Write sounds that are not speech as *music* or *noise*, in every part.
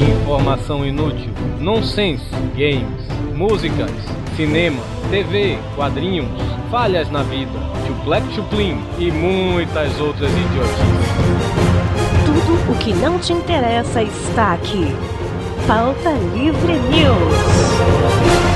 Informação inútil, nonsense, games, músicas, cinema, TV, quadrinhos, falhas na vida, chuplec chuplim e muitas outras idiotices. Tudo o que não te interessa está aqui. Pauta Livre News.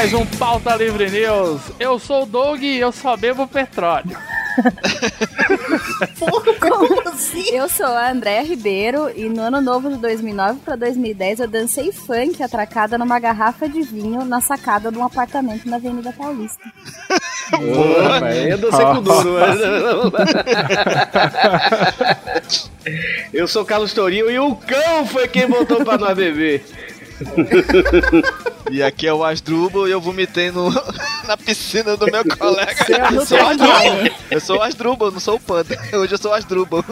Mais um Pauta Livre News. Eu sou o Doug e eu só bebo petróleo. *laughs* Como assim? Eu sou a Andréa Ribeiro e no ano novo de 2009 para 2010 eu dancei funk atracada numa garrafa de vinho na sacada de um apartamento na Avenida Paulista. *laughs* Boa, eu dancei com duro, mas... *laughs* Eu sou Carlos Torinho e o cão foi quem botou pra nós beber. *laughs* E aqui é o Asdrubal e eu vomitei no, *laughs* na piscina do meu colega. Você é eu, sou o Asdrubal. eu sou o Asdrubal, não sou o Panda. *laughs* Hoje eu sou o Asdrubal.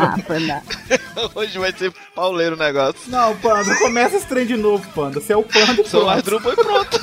ah, panda. Hoje vai ser pauleiro o negócio. Não, Panda, começa esse trem de novo, Panda. Você é o Panda Sou o. Asdrubal e pronto.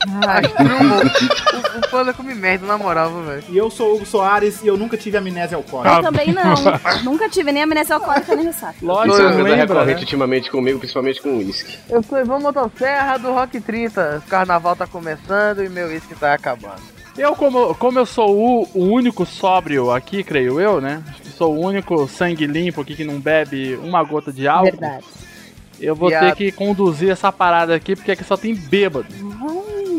*laughs* o, o panda come merda, na moral, velho. E eu sou o Hugo Soares e eu nunca tive amnésia alcoólica. Eu também não. *laughs* Nunca tive nem amnésia alcoólica nem ressaca. Lógico, coisa lembra, recorrente né? ultimamente comigo, principalmente com uísque. Eu sou Ivan Motosserra do Rock 30. O carnaval tá começando e meu uísque tá acabando. Eu, como, como eu sou o, o único sóbrio aqui, creio eu, né? Acho que sou o único sangue limpo aqui que não bebe uma gota de álcool. Verdade. Eu vou Viado. ter que conduzir essa parada aqui porque aqui só tem bêbado.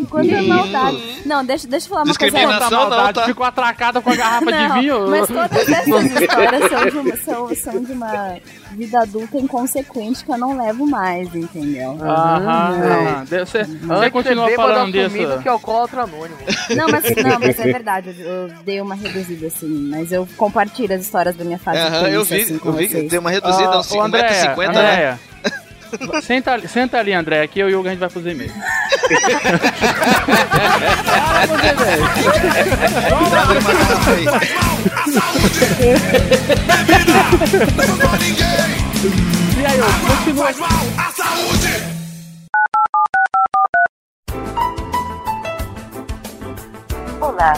Quanta maldade. Não, deixa, deixa eu falar uma coisa. Quanta não, maldade, tá? Ficou atracada com a garrafa Não, de vinho. mas todas essas histórias são de, uma, são, são de uma vida adulta inconsequente que eu não levo mais, entendeu? Aham, aham. Você, você continua bêbado falando disso. que é alcoólatra anônimo. Não, mas, não, mas é verdade, eu, eu dei uma reduzida assim, mas eu compartilho as histórias da minha fase Aham, eu vi, assim, eu vi deu uma reduzida, Ah, uns ô, Andréia, 50, né? Senta, ali- senta ali, André. Aqui eu e o Hugo a gente vai pros e-mails. Ah, você, velho. E aí, Hugo, continua. Faz mal à saúde. Olá,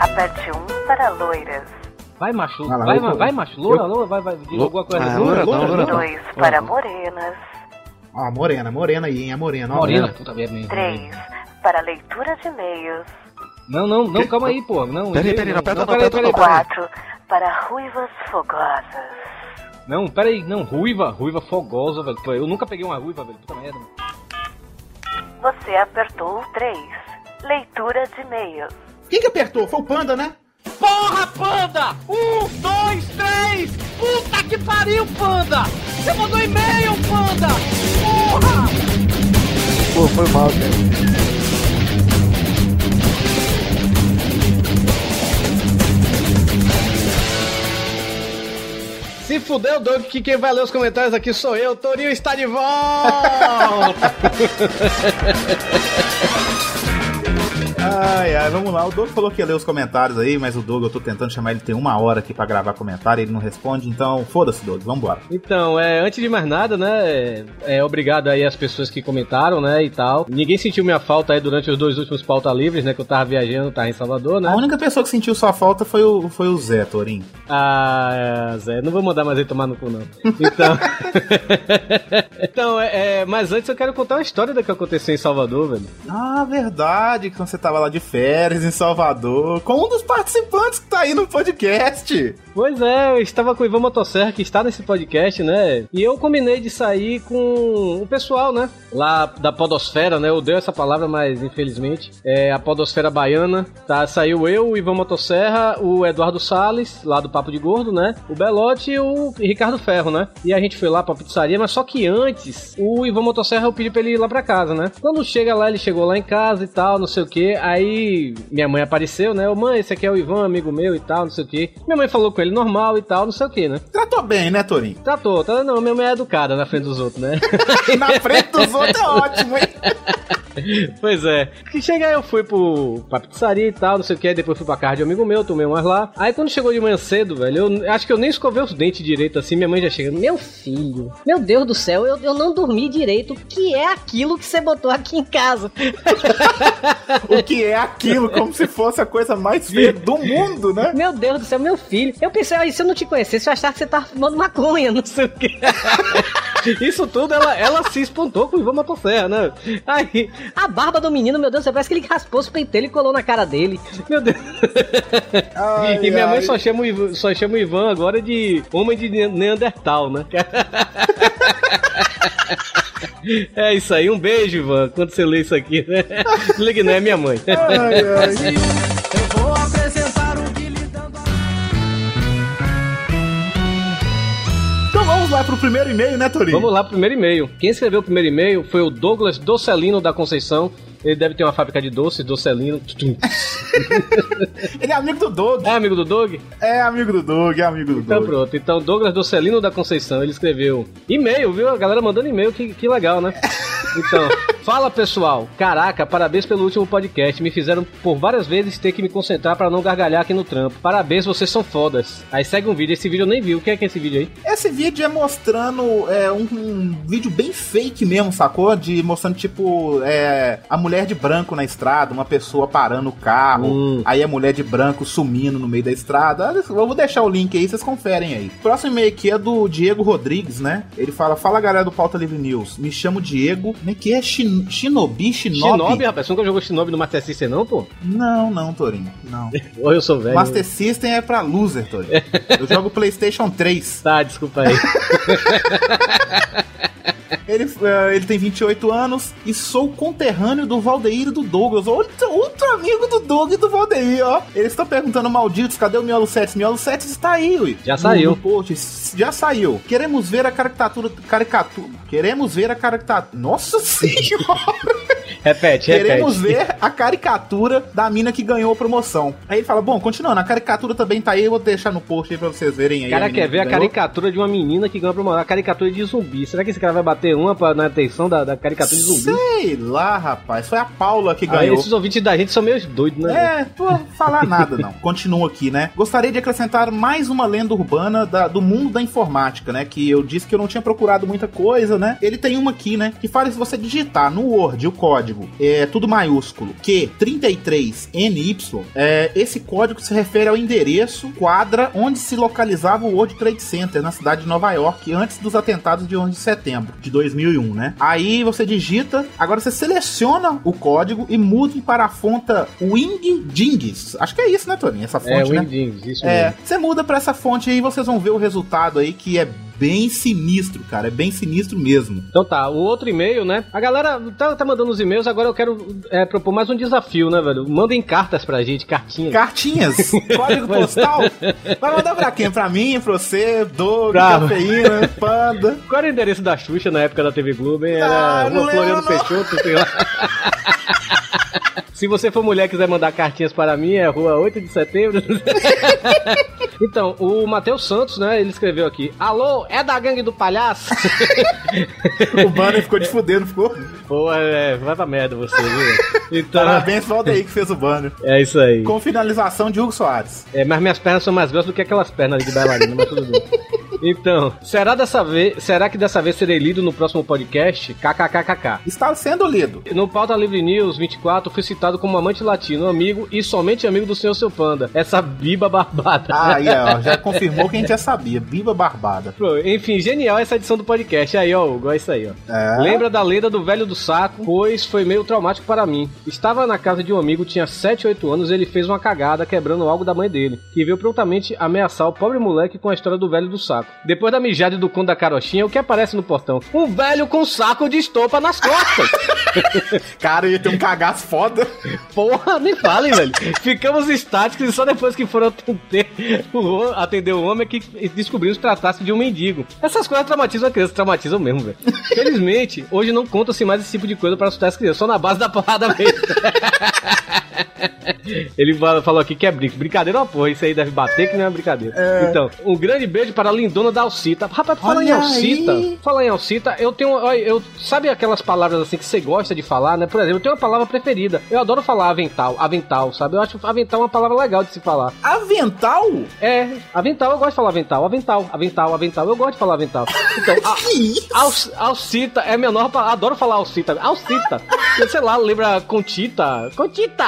aperte um para loiras, Vai, macho. Vai vai, macho. Loura, loura, vai, vai. Diz alguma coisa. Ah, Loura, loura, loura, dois para morenas, Ó, a morena, morena aí, hein? A morena, ó. Morena, puta merda. três para leitura de e-mails, Não, não, não, calma aí, pô. Não, Peraí, peraí, não aperta não, peraí, aperta não, peraí, peraí. quatro para ruivas fogosas, Não, peraí, não, ruiva, ruiva fogosa, velho. Pô, Eu nunca peguei uma ruiva, velho. Puta merda. você apertou o três, leitura de e-mails, Quem que apertou? Foi o Panda, né? Porra, panda! Um, dois, três! Puta que pariu, panda! Você mandou e-mail, panda! Porra! Pô, foi mal, cara. Se fudeu, Doug, que quem vai ler os comentários aqui sou eu. Torinho está de volta! *laughs* Ai, ai, vamos lá. O Doug falou que ia ler os comentários aí, mas o Doug, eu tô tentando chamar ele tem uma hora aqui pra gravar comentário, ele não responde, então foda-se, Doug, vambora. Então, é, antes de mais nada, né, é, é, obrigado aí às pessoas que comentaram, né, e tal. Ninguém sentiu minha falta aí durante os dois últimos pauta livres, né, que eu tava viajando, tava em Salvador, né. A única pessoa que sentiu sua falta foi o, foi o Zé, Torinho. Ah, Zé, não vou mandar mais ele tomar no cu, não. Então. *laughs* então, é, é, mas antes eu quero contar uma história do que aconteceu em Salvador, velho. Ah, verdade, que você tava lá de férias em Salvador, com um dos participantes que tá aí no podcast. Pois é, eu estava com o Ivan Motosserra, que está nesse podcast, né? E eu combinei de sair com o pessoal, né? Lá da Podosfera, né? Eu odeio essa palavra, mas infelizmente. É a Podosfera Baiana. Tá? Saiu eu, o Ivan Motosserra, o Eduardo Salles, lá do Papo de Gordo, né? O Belote e o Ricardo Ferro, né? E a gente foi lá pra pizzaria, mas só que antes, o Ivan Motosserra eu pedi pra ele ir lá pra casa, né? Quando chega lá, ele chegou lá em casa e tal, não sei o que. Aí minha mãe apareceu, né? Ô mãe, esse aqui é o Ivan, amigo meu e tal, não sei o que. Minha mãe falou com ele normal e tal, não sei o que, né? Tratou bem, né, Torinho? Tratou, tá? Não, minha mãe é educada na frente dos outros, né? *laughs* Na frente dos outros é ótimo, hein? *laughs* Pois é. Que chega eu fui pro, pra pizzaria e tal, não sei o que, depois fui pra casa de um amigo meu, tomei umas lá. Aí quando chegou de manhã cedo, velho, eu acho que eu nem escovei os dentes direito assim, minha mãe já chega. Meu filho, meu Deus do céu, eu, eu não dormi direito. O que é aquilo que você botou aqui em casa? *laughs* O que é aquilo, como se fosse a coisa mais feia do mundo, né? Meu Deus do céu, meu filho. Eu pensei, aí, se eu não te conhecesse, eu achava que você tava fumando maconha, não sei o que. *laughs* Isso tudo ela, ela se espantou com o Ivan Motosserra, né? Aí, A barba do menino, meu Deus do céu, parece que ele raspou os pentelhos e colou na cara dele. meu Deus. Ai, e minha mãe ai. só chama, o Ivan, só chama o Ivan agora de homem de Ne- Neandertal, né? *laughs* *laughs* É isso aí, um beijo, Ivan, quando você lê isso aqui, né? *laughs* Ligue, não é minha mãe. Ai, ai. Eu vou apresentar o que lhe dando Então vamos lá pro primeiro e-mail, né, Torinho? Vamos lá pro primeiro e-mail. Quem escreveu o primeiro e-mail foi o Douglas Docelino da Conceição. Ele deve ter uma fábrica de doces, Docelino. Ele é amigo do Doug. É amigo do Doug? É amigo do Doug, é amigo do Então Doug. pronto. Então, Douglas Docelino da Conceição, ele escreveu e-mail, viu? A galera mandando e-mail, que, que legal, né? Então, *laughs* fala pessoal. Caraca, parabéns pelo último podcast. Me fizeram por várias vezes ter que me concentrar pra não gargalhar aqui no trampo. Parabéns, vocês são fodas. Aí segue um vídeo. Esse vídeo eu nem vi. O que é que é esse vídeo aí? Esse vídeo é mostrando é, um, um vídeo bem fake mesmo, sacou? De mostrando, tipo, é, a mulher de branco na estrada, uma pessoa parando o carro, Hum. aí a mulher de branco sumindo no meio da estrada. Eu vou deixar o link aí, vocês conferem aí. Próximo e-mail aqui é do Diego Rodrigues, né? Ele fala: Fala galera do Pauta Livre News, me chamo Diego. Como é que é? Shin- Shinobi? Shinobi? Shinobi, rapaz. Você nunca jogou Shinobi no Master System, não, pô? Não, não, Torinho. Não. *laughs* Ou eu sou velho. Master System é pra loser, Torinho. *laughs* Eu jogo PlayStation 3. Tá, desculpa aí. *laughs* Ele, eh, ele tem 28 anos e sou conterrâneo do Valdeir e do Douglas. Outro, outro amigo do Doug e do Valdeir, ó. Eles estão perguntando, malditos, cadê o Miolo 7? Miolo 7 está aí, ui. Já saiu. No, no post, já saiu. Queremos ver a caricatura. Caricatura. Queremos ver a caricatura. Nossa *laughs* senhora! Repete, repete. Queremos ver a caricatura da mina que ganhou a promoção. Aí ele fala: Bom, continuando, a caricatura também tá aí, eu vou deixar no post aí pra vocês verem aí. O cara quer ver que a caricatura de uma menina que ganhou pra uma a caricatura de zumbi. Será que esse cara vai bater uma pra, na atenção da, da caricatura de zumbi? Sei lá, rapaz. Foi a Paula que Aí ganhou. esses ouvintes da gente são meio doidos, né? É, não vou falar nada não. Continua aqui, né? Gostaria de acrescentar mais uma lenda urbana da- do mundo da informática, né? Que eu disse que eu não tinha procurado muita coisa, né? Ele tem uma aqui, né? Que fala se você digitar no Word o código, é tudo maiúsculo, Q33NY, é, esse código se refere ao endereço, quadra, onde se localizava o World Trade Center, na cidade de Nova York, antes dos atentados de 11 de setembro de 2001, né? Aí você digita, agora você seleciona o código e mude para a fonte Wing Dings. Acho que é isso, né, Toninho? Essa fonte, É, né? Windings, isso É, mesmo. você muda pra essa fonte aí e vocês vão ver o resultado aí que é bem sinistro, cara. É bem sinistro mesmo. Então tá, o outro e-mail, né? A galera tá, tá mandando os e-mails, agora eu quero é, propor mais um desafio, né, velho? Mandem cartas pra gente, cartinhas. Cartinhas, *laughs* código postal. Vai mandar pra quem? Pra mim, pra você, Doug, Bravo. Cafeína, Panda. Qual era o endereço da Xuxa na época da TV Globo, hein? Ah, Era Rua Floriano. Peixoto, sei lá. *laughs* Se você for mulher e quiser mandar cartinhas para mim, é rua 8 de setembro. *laughs* então, o Matheus Santos, né, ele escreveu aqui: Alô, é da gangue do palhaço? *laughs* O banner ficou de fuder, não ficou? Pô, é, vai pra merda você, viu? Então, Parabéns pro Aldeir que fez o banner. é isso aí. Com finalização de Hugo Soares. É, mas minhas pernas são mais grossas do que aquelas pernas ali de bailarina, mas tudo bem. *laughs* Então, será dessa vez, será que dessa vez serei lido no próximo podcast? KKKKK. Está sendo lido. No Pauta Livre News 24, fui citado como amante latino, amigo e somente amigo do senhor seu panda. Essa biba barbada. Ah, ó, já *laughs* confirmou que a gente já sabia. Biba Barbada. Pô, Enfim, genial essa edição do podcast. Aí, ó, Hugo, é isso aí, ó. É. Lembra da lenda do velho do saco? Pois foi meio traumático para mim. Estava na casa de um amigo, tinha 7, 8 anos, e ele fez uma cagada quebrando algo da mãe dele, que veio prontamente ameaçar o pobre moleque com a história do velho do saco. Depois da mijada do conto da carochinha, o que aparece no portão? Um velho com um saco de estopa nas costas. *laughs* Cara, ia ter um cagaço foda. Porra, nem falem, velho. Ficamos estáticos e só depois que foram atender o, atender o homem é que descobrimos que tratasse de um mendigo. Essas coisas traumatizam a criança, traumatizam mesmo, velho. Felizmente, hoje não conta-se mais esse tipo de coisa para assustar as crianças, só na base da porrada mesmo. *laughs* *laughs* Ele falou aqui que é brinco. Brincadeira, ó, porra. Isso aí deve bater que não é brincadeira. Então, um grande beijo para a lindona da Alcita. Rapaz, fala em Olha Alcita. aí. Fala em Alcita. Eu tenho. Eu, sabe aquelas palavras assim que você gosta de falar, né? Por exemplo, eu tenho uma palavra preferida. Eu adoro falar avental. Avental, sabe? Eu acho avental uma palavra legal de se falar. Avental? É, avental, eu gosto de falar avental. Avental, avental, avental. Eu gosto de falar avental. Então, a, *laughs* Que isso? Alc- Alcita é a menor palavra. Adoro falar Alcita. Alcita. *laughs* Sei lá, lembra Contita. Contita.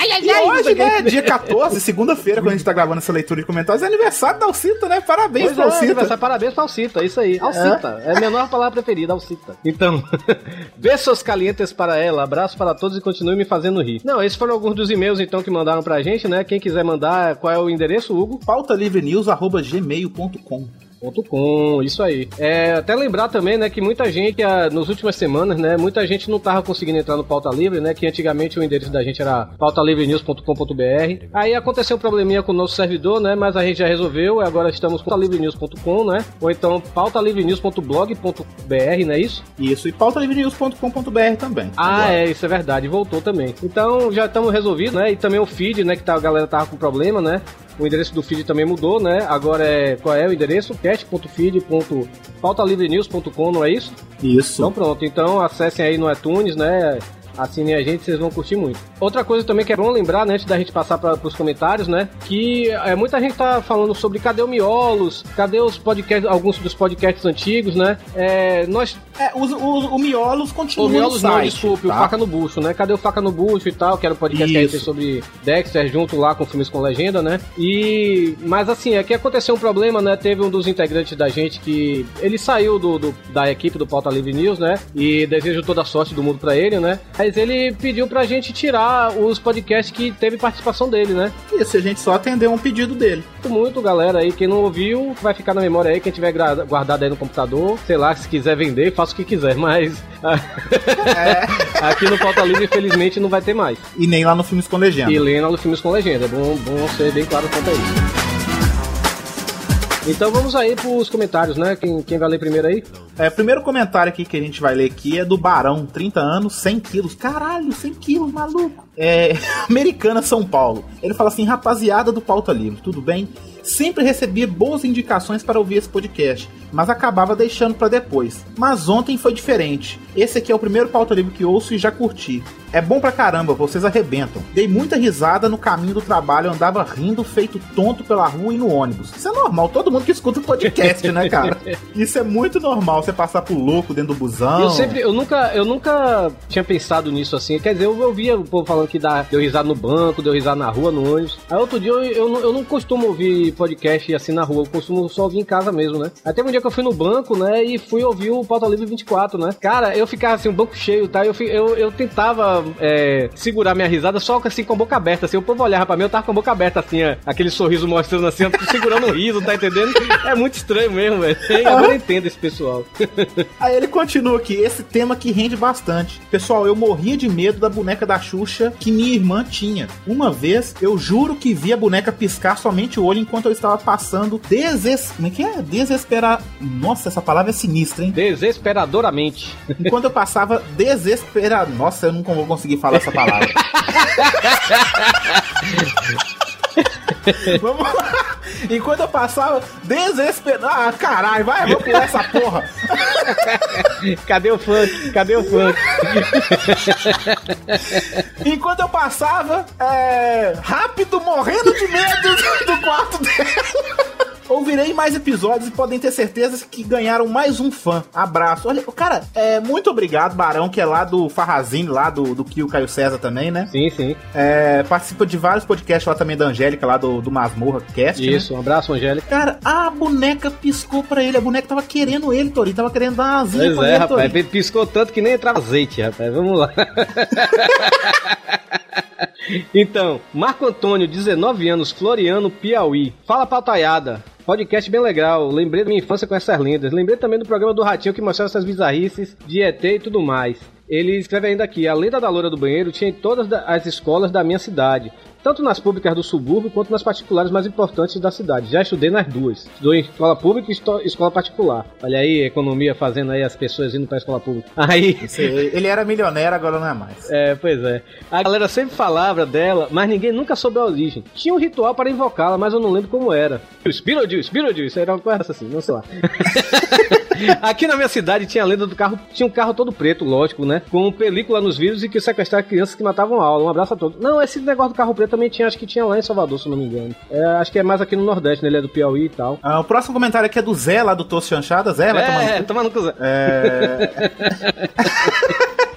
Ai, ai, E ai. hoje, né, dia 14, segunda-feira, quando a gente tá gravando essa leitura de comentários, é aniversário da Alcita, né? Parabéns Pois é, Alcita. aniversário, parabéns pra Alcita, isso aí. Alcita, é a menor palavra preferida, Alcita. Então, *laughs* beijos calientes para ela, abraço para todos e continue me fazendo rir. Não, esses foram alguns dos e-mails então que mandaram pra gente, né? Quem quiser mandar, qual é o endereço, Hugo? pautalivrenews.gmail.com .com, isso aí. É, até lembrar também, né, que muita gente, ah, nas últimas semanas, né, muita gente não tava conseguindo entrar no Pauta Livre, né, que antigamente o endereço da gente era pautalivrenews.com.br. Aí aconteceu um probleminha com o nosso servidor, né, mas a gente já resolveu, e agora estamos com pautalivrenews.com, né, ou então pautalivrenews.blog.br, não é isso? Isso, e pautalivrenews.com.br também. Ah, Agora. é, isso é verdade, voltou também. Então já estamos resolvidos, né? E também o feed, né? Que tá, a galera tava com problema, né? O endereço do feed também mudou, né? Agora é. Qual é o endereço? cast.feed.pautalivrenews.com, não é isso? Isso. Então pronto, então acessem aí no iTunes, né? Assinem a gente, vocês vão curtir muito. Outra coisa também que é bom lembrar, né, antes da gente passar para os comentários, né, que é, muita gente tá falando sobre cadê o Miolos, cadê os podcasts, alguns dos podcasts antigos, né? É, nós É, os, os- o Miolos continua o Miolos não, site, desculpe, tá? o Faca no Bucho, né? Cadê o Faca no Bucho e tal? Que era o podcast que a gente fez Isso. sobre Dexter, junto lá com filmes com legenda, né? E... Mas assim, é que aconteceu um problema, né? Teve um dos integrantes da gente que... Ele saiu do, do- da equipe do Pauta Livre News, né? E desejo toda a sorte do mundo pra ele, né? Mas ele pediu pra gente tirar os podcasts que teve participação dele, né? Isso, a gente só atendeu um pedido dele. Muito, muito, galera aí. Quem não ouviu, vai ficar na memória aí. Quem tiver guardado aí no computador, sei lá, se quiser vender, faça o que quiser. Mas *laughs* aqui no Pauta Livre, infelizmente, não vai ter mais. E nem lá no Filmes com Legenda. E lendo nos filmes com legenda. É bom, bom ser bem claro quanto a isso. Então vamos aí pros comentários, né? Quem, quem vai ler primeiro aí? É, primeiro comentário aqui que a gente vai ler aqui é do Barão, 30 anos, 100 quilos. Caralho, 100 quilos, maluco. É, *laughs* Americana, São Paulo. Ele fala assim, rapaziada do Pauta Livre, tudo bem? Sempre recebia boas indicações para ouvir esse podcast, mas acabava deixando para depois. Mas ontem foi diferente. Esse aqui é o primeiro Pauta Livre que ouço e já curti. É bom pra caramba, vocês arrebentam. Dei muita risada no caminho do trabalho, andava rindo, feito tonto pela rua e no ônibus. Isso é normal, todo mundo que escuta o podcast, né, cara? *laughs* Isso é muito normal, você passar por louco dentro do busão. Eu sempre, eu nunca, eu nunca tinha pensado nisso assim. Quer dizer, eu ouvia o povo falando que dá, deu risada no banco, deu risada na rua, no ônibus. Aí outro dia eu, eu, não- eu não costumo ouvir podcast assim na rua, eu costumo só ouvir em casa mesmo, né? Aí teve um dia que eu fui no banco, né, e fui ouvir o Pauta Livre 24, né? Cara, eu ficava assim, um banco cheio, tá? Eu, eu, eu tentava é, segurar minha risada só assim com a boca aberta, assim. O povo olhava pra mim, eu tava com a boca aberta, assim, ó, aquele sorriso mostrando assim, eu tô segurando o riso, tá entendendo? É muito estranho mesmo, velho. Agora entendo esse pessoal. Aí ele continua aqui, esse tema que rende bastante. Pessoal, eu morria de medo da boneca da Xuxa que minha irmã tinha. Uma vez, eu juro que vi a boneca piscar somente o olho enquanto eu estava passando deses... Como é que é? Desesperar... Nossa, essa palavra é sinistra, hein? Desesperadoramente. Enquanto eu passava desesperar... Nossa, eu nunca vou conseguir falar essa palavra. *laughs* *laughs* Vamos lá. Enquanto eu passava desesperado... Ah, caralho, vai, vamos pular essa porra. *laughs* Cadê o funk? Cadê o funk? *laughs* Enquanto eu passava, é, rápido, morrendo de medo do quarto dela. Ouvirei mais episódios e podem ter certeza que ganharam mais um fã. Abraço. Olha, cara, é, muito obrigado, Barão, que é lá do Farrazine, lá do, do Kio Caio César também, né? Sim, sim. É, participa de vários podcasts lá também da Angélica, lá do, do Masmorra Cast. né? Isso, um abraço, Angélica. Cara, a boneca piscou pra ele. A boneca tava querendo ele, Tori. Tava querendo dar uma asinha Pois pra é, ele, rapaz. Tori. Piscou tanto que nem entrava azeite, rapaz. Vamos lá. *laughs* então, Marco Antônio, 19 anos, Floriano, Piauí. Fala pautaiada. Podcast bem legal. Lembrei da minha infância com essas lendas. Lembrei também do programa do Ratinho que mostrava essas bizarrices de ET e tudo mais. Ele escreve ainda aqui: A lenda da loura do banheiro tinha em todas da- as escolas da minha cidade. Tanto nas públicas do subúrbio quanto nas particulares mais importantes da cidade. Já estudei nas duas. Estudou em escola pública e escola particular. Olha aí, economia fazendo aí as pessoas indo pra escola pública. *laughs* Aí. Ele era milionário, agora não é mais. É, pois é. A galera sempre falava dela, mas ninguém nunca soube a origem. Tinha um ritual para invocá-la, mas eu não lembro como era. Beetlejuice, Beetlejuice, era uma coisa assim, não sei lá. *laughs* Aqui na minha cidade tinha a lenda do carro, tinha um carro todo preto, lógico, né? Com película nos vidros e que sequestrar crianças que matavam aula. Um abraço a todos. Não, esse negócio do carro preto também tinha, acho que tinha lá em Salvador, se eu não me engano. É, acho que é mais aqui no Nordeste, né? Ele é do Piauí e tal. Ah, o próximo comentário aqui é do Zé, lá do Tosso Chanchada. Zé, vai tomar no É, cu. toma no cu, Zé. É...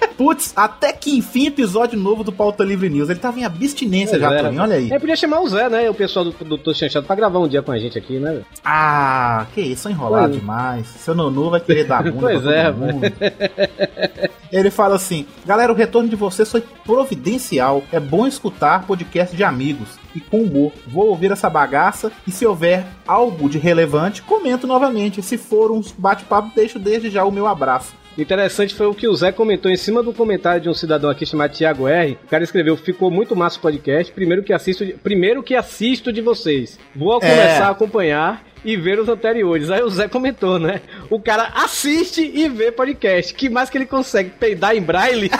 *laughs* Putz, até que enfim episódio novo do Pauta Livre News. Ele tava em abstinência já, é, Toninho, olha aí. É, podia chamar o Zé, né? O pessoal do, do Tô Chanchado pra gravar um dia com a gente aqui, né? Ah, que isso, enrolado Pois. demais. Seu Nonu vai querer dar bunda Pois é, mundo. *laughs* Ele fala assim: Galera, o retorno de vocês foi providencial. É bom escutar podcast de amigos e com humor. Vou ouvir essa bagaça e se houver algo de relevante, comento novamente. Se for uns bate-papo, deixo desde já o meu abraço. Interessante foi o que o Zé comentou em cima do comentário de um cidadão aqui chamado Thiago R. O cara escreveu: ficou muito massa o podcast. Primeiro que assisto, de- primeiro que assisto de vocês. Vou É. começar a acompanhar e ver os anteriores. Aí o Zé comentou, né? O cara assiste e vê podcast. Que mais que ele consegue? Peidar em braille? *laughs*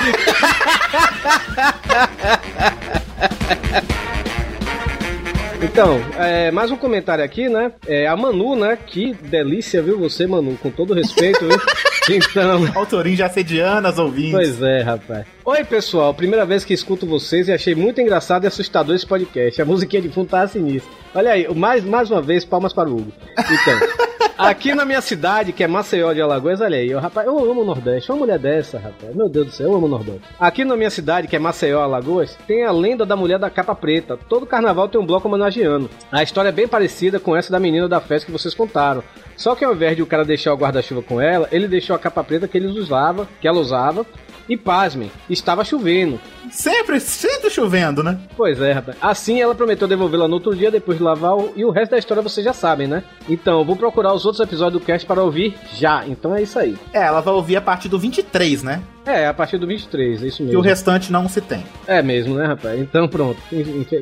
Então, é, mais um comentário aqui, né? É, a Manu, né? Que delícia, viu você, Manu? Com todo respeito, viu? *laughs* Então. Autorinho já assediando as ouvintes. Pois é, rapaz. Oi, pessoal. Primeira vez que escuto vocês e achei muito engraçado e assustador esse podcast. A musiquinha de fundo tá sinistra. Olha aí, mais, mais uma vez, palmas para o Hugo. Então, *laughs* aqui na minha cidade, que é Maceió de Alagoas, olha aí, eu, rapaz, eu amo o Nordeste. Uma mulher dessa, rapaz. Meu Deus do céu, eu amo o Nordeste. Aqui na minha cidade, que é Maceió, Alagoas, tem a lenda da mulher da capa preta. Todo carnaval tem um bloco homenageando. A história é bem parecida com essa da menina da festa que vocês contaram. Só que ao invés de o cara deixar o guarda-chuva com ela, ele deixou a capa preta que ele usava, que ela usava. E pasmem, estava chovendo. Sempre, sempre chovendo, né? Pois é, rapaz. Assim ela prometeu devolvê-la no outro dia depois de lavar o... e o resto da história vocês já sabem, né? Então, vou procurar os outros episódios do cast para ouvir já. Então é isso aí. É, ela vai ouvir a partir do 23, né? É, a partir do 23, é isso E mesmo. o restante não se tem. É mesmo, né, rapaz? Então pronto.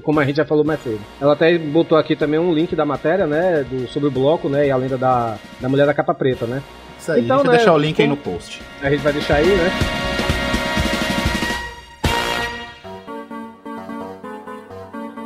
Como a gente já falou mais cedo. Ela até botou aqui também um link da matéria, né? Do, sobre o bloco, né? E a lenda da, da mulher da capa preta, né? Isso aí, Então, deixa eu né, deixar o link aí como- no post. A gente vai deixar aí, né?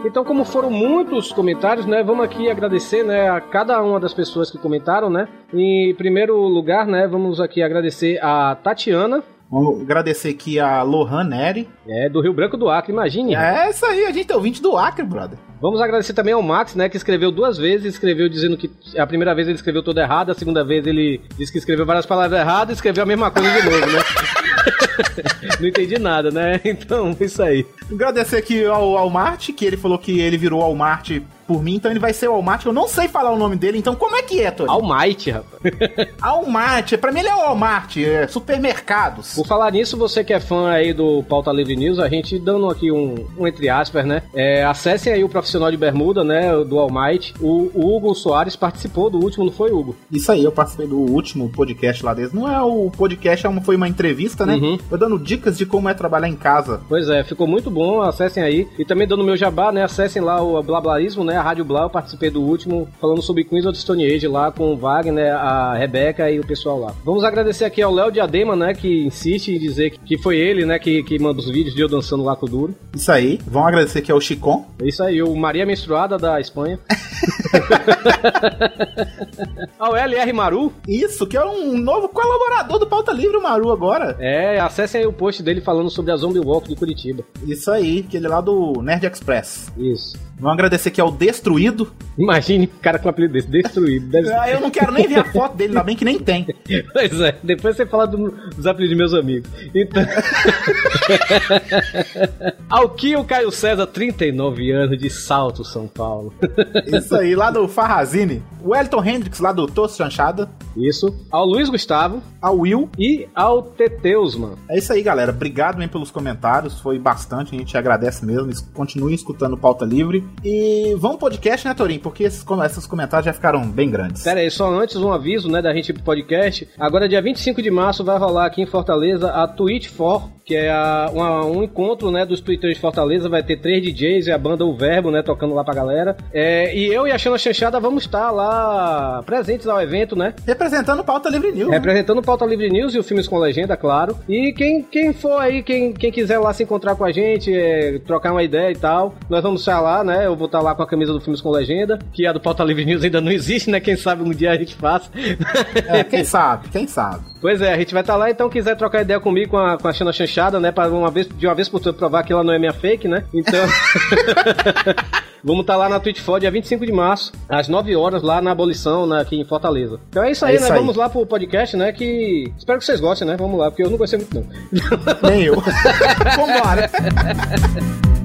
Então, como foram muitos comentários, né, vamos aqui agradecer, né, a cada uma das pessoas que comentaram, né. Em primeiro lugar, né, vamos aqui agradecer a Tatiana, Vamos agradecer aqui a Lohan Neri. é, do Rio Branco do Acre, imagine. É isso aí, a gente é ouvinte do Acre, brother. Vamos agradecer também ao Max, né, que escreveu duas vezes, escreveu dizendo que a primeira vez ele escreveu tudo errado, a segunda vez ele disse que escreveu várias palavras erradas e escreveu a mesma coisa de novo, né? *laughs* *laughs* Não entendi nada, né? *laughs* Então, isso aí. Agradecer aqui ao Walmart, que ele falou que ele virou Walmart por mim, então ele vai ser o Walmart. Eu não sei falar o nome dele, então como é que é, Tony? Almighty, rapaz. *laughs* Walmart, pra mim ele é o Walmart, é supermercados. Por falar nisso, você que é fã aí do Pauta Livre News, a gente dando aqui um, um entre aspas, né? É, acessem aí o profissional de bermuda, né? Do Almighty. O, o Hugo Soares participou do último, não foi, Hugo? Isso aí, eu participei do último podcast lá deles. Não é o podcast, é uma- foi uma entrevista, né? Uhum. Foi dando dicas de como é trabalhar em casa. Pois é, ficou muito bom, acessem aí. E também dando meu jabá, né? Acessem lá o Blablarismo, né? A Rádio Blá, eu participei do último, falando sobre Queens of Stone Age lá com o Wagner, a Rebeca e o pessoal lá. Vamos agradecer aqui ao Léo Diadema, né? Que insiste em dizer que- foi ele, né? Que, que manda os vídeos de eu dançando lá com o Duro. Isso aí. Vão agradecer aqui ao Chicon. É isso aí, o Maria Menstruada da Espanha. *laughs* ao LR Maru. Isso, que é um novo colaborador do Pauta Livre, o Maru, agora. É, acessem aí o post dele falando sobre a Zombie Walk de Curitiba. Isso aí, que ele é lá do Nerd Express. Isso. Vamos agradecer aqui ao Destruído. Imagine o cara com um apelido desse, destruído. Deve Ah, eu não quero nem ver a foto dele, ainda bem que nem tem. *laughs* Pois é, depois você fala do- dos apelidos de meus amigos. Então. *laughs* Alquio Caio César, 39 anos de Salto, São Paulo. *laughs* Isso aí, lá do Farrazine. O Elton Hendrix, lá do Tosso Chanchada. Isso. Ao Luiz Gustavo Ao Will. e ao Teteusman. É isso aí, galera. Obrigado mesmo pelos comentários. Foi bastante, a gente agradece mesmo. Es- Continuem escutando o Pauta Livre. E vamos podcast, né, Torinho? Porque esses, esses comentários já ficaram bem grandes. Pera aí, só antes um aviso, né, da gente ir pro podcast. Agora, dia 25 de março, vai rolar aqui em Fortaleza a Twitch for que é a- uma- um encontro, né, dos twitters de Fortaleza, vai ter três DJs e a banda O Verbo, né, tocando lá pra galera. É, e eu e a Xana Chanchada vamos estar lá presentes ao evento, né? Representando Pauta Livre News. né? Representando o Pauta Livre News e o Filmes com Legenda, claro. E quem, quem for aí, quem, quem quiser lá se encontrar com a gente, é, trocar uma ideia e tal, nós vamos estar lá, né? Eu vou estar lá com a camisa do Filmes com Legenda, que a do Pauta Livre News ainda não existe, né? Quem sabe um dia a gente faça. É, quem sabe, quem sabe. Pois é, a gente vai estar lá, então quiser trocar ideia comigo com a, com a Xana Chanchada, né? Pra uma vez, de uma vez por todas provar que ela não é minha fake, né? Então. *laughs* Vamos estar lá na Twitch For dia 25 de março, às 9 horas, lá na abolição, né, aqui em Fortaleza. Então é isso aí, É isso né? aí. Vamos lá pro podcast, né? Que. Espero que vocês gostem, né? Vamos lá, porque eu não gostei muito, não. Nem eu. *laughs* Vambora. *laughs*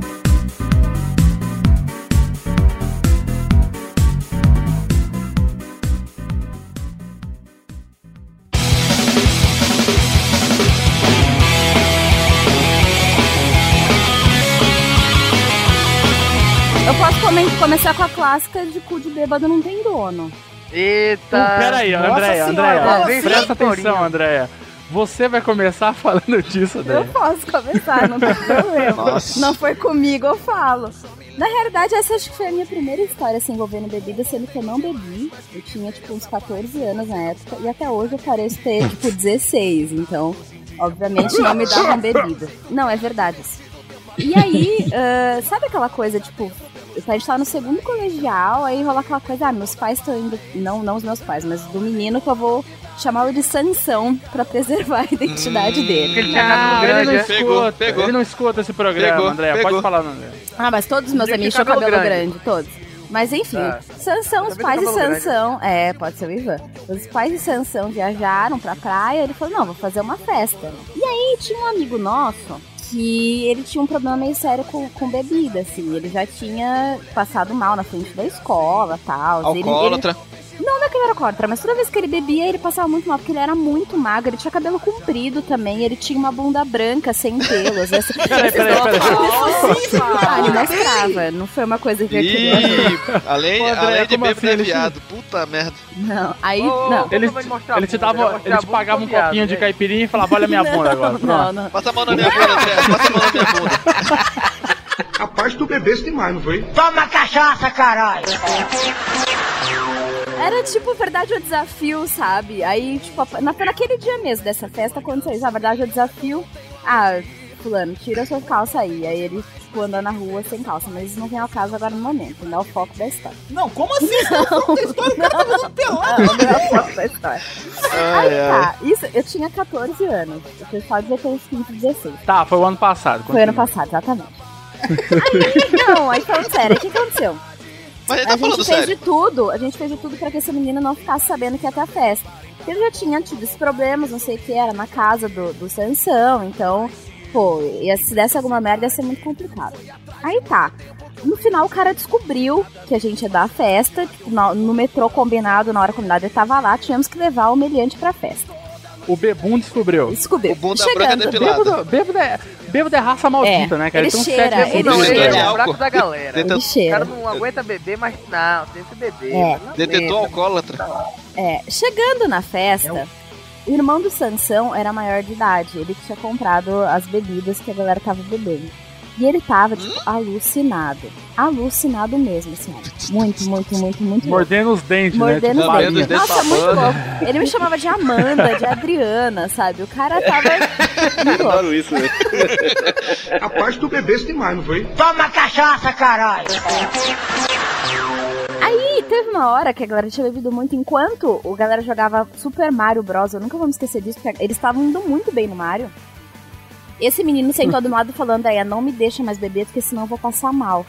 come- começar com a clássica de cu de bêbado não tem dono. Eita. Pera aí, Nossa Andréia, Andréia. vem Presta atenção, Andréia. Você vai começar *laughs* falando disso, Eu Andréia. posso começar, não tem problema. Não foi comigo, eu falo. Na realidade, essa acho que foi a minha primeira história assim, envolvendo bebida, sendo que eu não bebi. Eu tinha, tipo, uns 14 anos na época, e até hoje eu pareço ter, tipo, 16. Então, obviamente, não me davam bebida. Não, é verdade. assim. E aí, ah, sabe aquela coisa, tipo, a gente tava no segundo colegial, aí rola aquela coisa, ah, meus pais estão indo, não, não os meus pais, mas do menino que eu vou chamá-lo de Sansão pra preservar a identidade Hum. dele. Ele tinha cabelo ele não grande, é? escuta, Pegou, pegou. ele não escuta esse programa, Pegou, Andréia. pegou. Pode falar, Andréia. Ah, mas todos os meus amigos tinham cabelo cabelo grande. grande, todos. Mas enfim, Ah. Sansão, os pais de Sansão, é, pode ser o Ivan. Os pais de Sansão viajaram pra praia, ele falou, não, vou fazer uma festa. E aí tinha um amigo nosso que ele tinha um problema meio sério com, com bebida, assim. Ele já tinha passado mal na frente da escola e tal. Ele- ele- Alcoólatra. Não, não é que ele era contra, mas toda vez que ele bebia, ele passava muito mal, porque ele era muito magro, ele tinha cabelo comprido também, ele tinha uma bunda branca, sem pelos. Essa... *laughs* Peraí, peraí, peraí. Ah, ele mostrava, não foi uma coisa que eu queria além, além de como bêbado assim? é viado. Puta merda. Não, aí, Ô, não. Ele, vai mostrar a ele te dava, ele te pagava um copinho de né? caipirinha e falava, olha minha *laughs* bunda agora. Não, Pronto. não. Passa a mão na minha bunda, Zé. Passa a mão na minha bunda. Rapaz, tu bebeste demais, não foi? Era tipo verdade ou desafio, sabe? Aí, tipo, na, naquele dia mesmo dessa festa aconteceu isso. A verdade ou desafio. Ah, fulano, tira sua calça aí. Aí ele, tipo, anda na rua sem calça. Mas isso não vem ao caso agora no momento. Não é o foco da história. Não, como assim? Não, tem história, o cara tá fazendo pelado. Não, não é o foco da história. Ai, Aí tá, isso, eu tinha 14 anos. O pessoal devia ter uns 15, 16. Tá, foi o ano passado. Foi ano passado, exatamente. Aí, não, aí falando sério, o que aconteceu? Mas ele a tá gente falando fez sério. de tudo, a gente fez de tudo pra que esse menino não ficasse sabendo que ia ter a festa. Porque ele já tinha tido esses problemas, não sei o que, era na casa do, do Sansão, então, pô, ia, se desse alguma merda ia ser muito complicado. Aí tá. No final o cara descobriu que a gente ia dar a festa, tipo, no, no metrô combinado, na hora combinada ele tava lá, tínhamos que levar o humilhante pra festa. O Bebum descobriu. Descobriu. O bunda branca Chegando, depilada. Bêbado, bêbado, é, bêbado é raça maldita, É, né, cara? ele tem uns cheira, sete ele Não, bebum. ele cheira. é de o fraco álcool. da galera. Tenta- ele O cheira. cara não aguenta beber, mas não, tem que beber. É. Detetou alcoólatra. É, chegando na festa, o irmão do Sansão era maior de idade. Ele tinha comprado as bebidas que a galera tava bebendo. E ele tava, tipo, alucinado. Alucinado mesmo, assim. Muito, muito, muito, muito louco. Mordendo os dentes, Mordendo né? os Mordendo dentes. os dentes Nossa, muito louco. Ele me chamava de Amanda, de Adriana, sabe? O cara tava *laughs* louco. Adoro isso, né? *laughs* Rapaz, tu bebeste demais, não foi? Aí teve uma hora que a galera tinha bebido muito enquanto o galera jogava Super Mario Bros. Eu nunca vou me esquecer disso, porque eles estavam indo muito bem no Mario. Esse menino sentou do lado falando, aí, não me deixa mais beber, porque senão eu vou passar mal.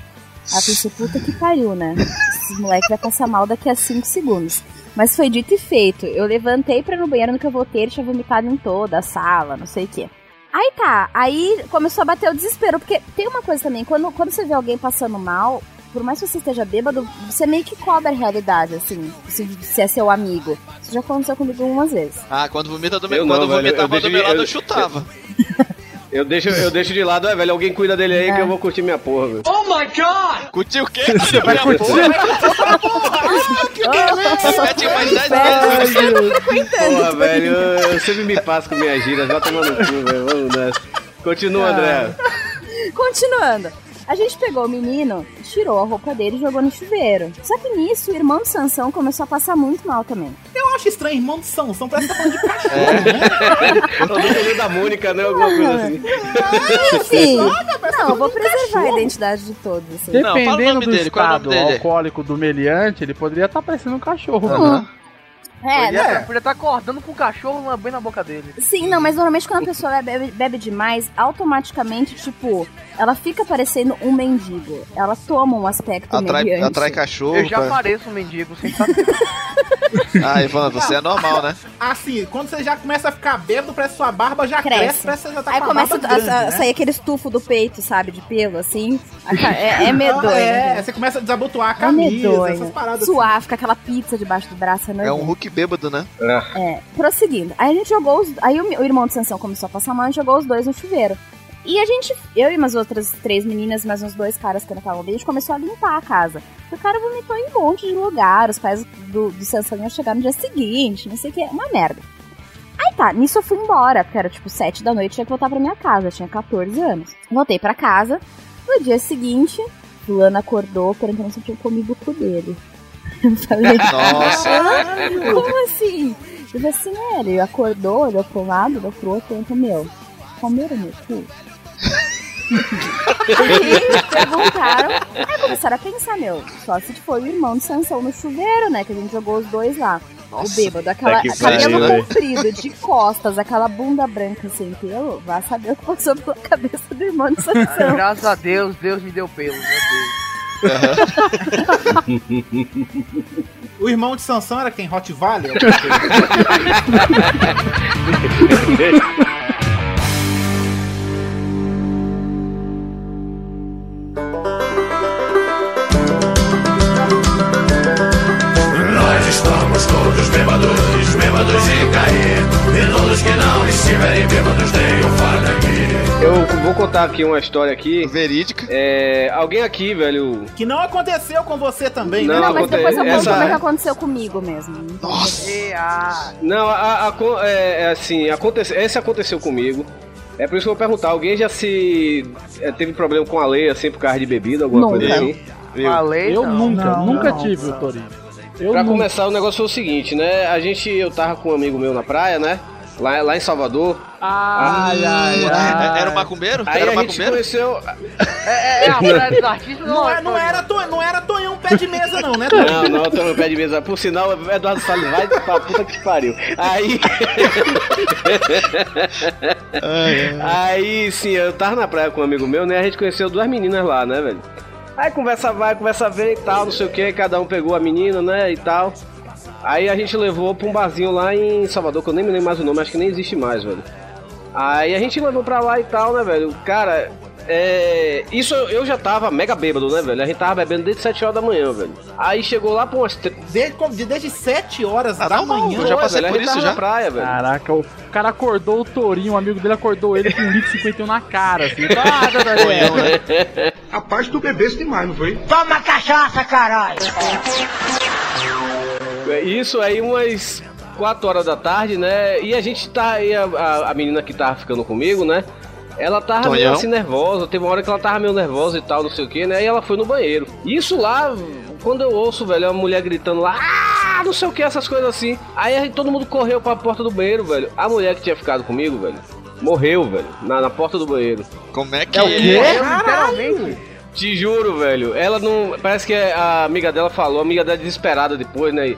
Aí eu pensei, puta que pariu, né? Esse moleque vai passar mal daqui a 5 segundos. Mas foi dito e feito. Eu levantei pra ir no banheiro no que eu voltei, ele tinha vomitado em toda a sala, não sei o quê. Aí tá, aí começou a bater o desespero, porque tem uma coisa também, quando, quando você vê alguém passando mal, por mais que você esteja bêbado, você meio que cobra a realidade, assim, se, se é seu amigo. Isso já aconteceu comigo algumas vezes. Ah, quando vomita do Eu meu, não, quando velho, vomitava eu do meu lado, eu- eu chutava. *laughs* Eu deixo, eu deixo de lado, é, velho. Alguém cuida dele aí É. que eu vou curtir minha porra, velho. Curtiu o quê? Você vai Minha curtir? porra, Mete mais 10 Espera, vezes. Porra, velho, eu, eu sempre me passo com minhas giras. Vai tomar no cu, velho. Vamos nessa. Continua, André. Continuando. A gente pegou o menino, tirou a roupa dele e jogou no chuveiro. Só que nisso, o irmão de Sansão começou a passar muito mal também. Eu acho estranho, irmão de Sansão, parece que tá falando de cachorro, né? O desenho da Mônica, né? Alguma coisa assim. Enfim, parece não, eu vou preservar a identidade de todos. Assim. Não, fala o Dependendo nome do dele, é o estado nome dele? alcoólico do meliante, ele poderia estar parecendo um cachorro. Aham. É, Podia não, tá- podia estar acordando com o cachorro lambendo na boca dele. sim, não, mas normalmente quando a pessoa bebe, bebe demais, automaticamente, tipo, ela fica parecendo um mendigo. Ela toma um aspecto Atrai, meliante. atrai cachorro. Eu já pra- pareço um mendigo, sem saber. *laughs* Ah, Evandro, você é normal, né? Assim, quando você já começa a ficar bêbado, parece que sua barba já cresce, Cresce. parece que você já tá Aí com a começa a, grande, a né? sair aquele estufo do peito, sabe, de pelo, assim. A É, é *laughs* medonho. É, você começa a desabotoar a É camisa, essas medonho. paradas. Suar, fica aquela pizza debaixo do braço. É, É um. Hulk bêbado, né? É, prosseguindo. Aí a gente jogou os. Aí o, o irmão de Sansão começou a passar mal e jogou os dois no chuveiro. E a gente, eu e umas outras três meninas, mais uns dois caras que não estavam bem, a gente começou a limpar a casa. O cara vomitou em um monte de lugar, os pais do, do Sansão iam chegar no dia seguinte, não sei o que, uma merda. Aí tá, nisso eu fui embora, porque era tipo sete da noite, tinha que voltar pra minha casa, tinha 14 anos. Voltei pra casa, no dia seguinte, fulano acordou perguntando se eu tinha comido o cu dele. Eu falei, Nossa. como assim? Eu falei assim, é, ele acordou, olhou um lado, olhou pro outro, perguntou, meu, comeram meu cu? *laughs* Aí perguntaram, aí começaram a pensar, meu, só se foi o irmão de Sansão no chuveiro, né, que a gente jogou os dois lá. O bêbado, aquela, que cabelo pariu, né? comprido, de costas, aquela bunda branca sem pelo, vai saber o que passou pela cabeça do irmão de *laughs* Sansão. Graças a Deus, Deus me deu pelo, meu Deus. *laughs* O irmão de Sansão era quem? Hot Valley? *laughs* Nós estamos todos bêbados, bêbados de cair. E todos que não estiverem bêbados, vou contar aqui uma história aqui. Verídica. É, alguém aqui, velho. que não aconteceu com você também, Não, né? Não, mas depois eu conto essa- como é que aconteceu comigo mesmo. Nossa. E, ah, Não, a, a- é, é assim, acontece, esse aconteceu comigo. É por isso que eu vou perguntar, alguém já se é, teve problema com a lei, assim, por causa de bebida, alguma Nunca. coisa assim? falei, Eu não. nunca, não, nunca não. tive o Torinho. Eu Pra nunca. começar, o negócio foi o seguinte, né? A gente, eu tava com um amigo meu na praia, né? Lá, lá em Salvador. Ai, ai, ai. Era o macumbeiro? Aí Era a o gente macumbeiro? conheceu. *laughs* É, é a praia dos artistas Não, é- não, era, to- não era Tonhão pé de mesa, não, né? Tonhão? Não, não, tô no pé de mesa. Por sinal, Eduardo Salles vai pra puta que pariu. Aí. Aí, sim, eu tava na praia com um amigo meu, né? A gente conheceu duas meninas lá, né, velho? Aí conversa vai, conversa vem e tal, não sei o que, cada um pegou a menina, né, e tal. Aí a gente levou pra um barzinho lá em Salvador, que eu nem me lembro mais o nome, acho que nem existe mais, velho. Aí a gente levou pra lá e tal, né, velho? Cara, é. Isso eu já tava mega bêbado, né, velho? A gente tava bebendo desde 7 horas da manhã, velho. Aí chegou lá pra umas. tre- Desde, de- desde 7 horas Ah, da tá bom, manhã. eu já passei velho, a por gente isso tava já. na praia, velho. Caraca, o cara acordou o Torinho, um amigo dele acordou ele com um litro e 51 na cara, assim. Ah, Tonhão, né? Rapaz, tu bebeste demais, não foi? Toma cachaça, caralho! Isso aí umas 4 horas da tarde, né? E a gente tá aí, a, a, a menina que tava ficando comigo, né? Ela tava meio Tonhão. assim nervosa, teve uma hora que ela tava meio nervosa e tal, não sei o que, né? E ela foi no banheiro. Isso lá, quando eu ouço, velho, a mulher gritando lá, ah, não sei o que, essas coisas assim. Aí a gente- todo mundo correu pra porta do banheiro, velho. A mulher que tinha ficado comigo, velho, morreu, velho, na, na porta do banheiro. Como é que É o quê? Literalmente. Te juro, velho. Ela não. Parece que a amiga dela falou, a amiga dela desesperada depois, né?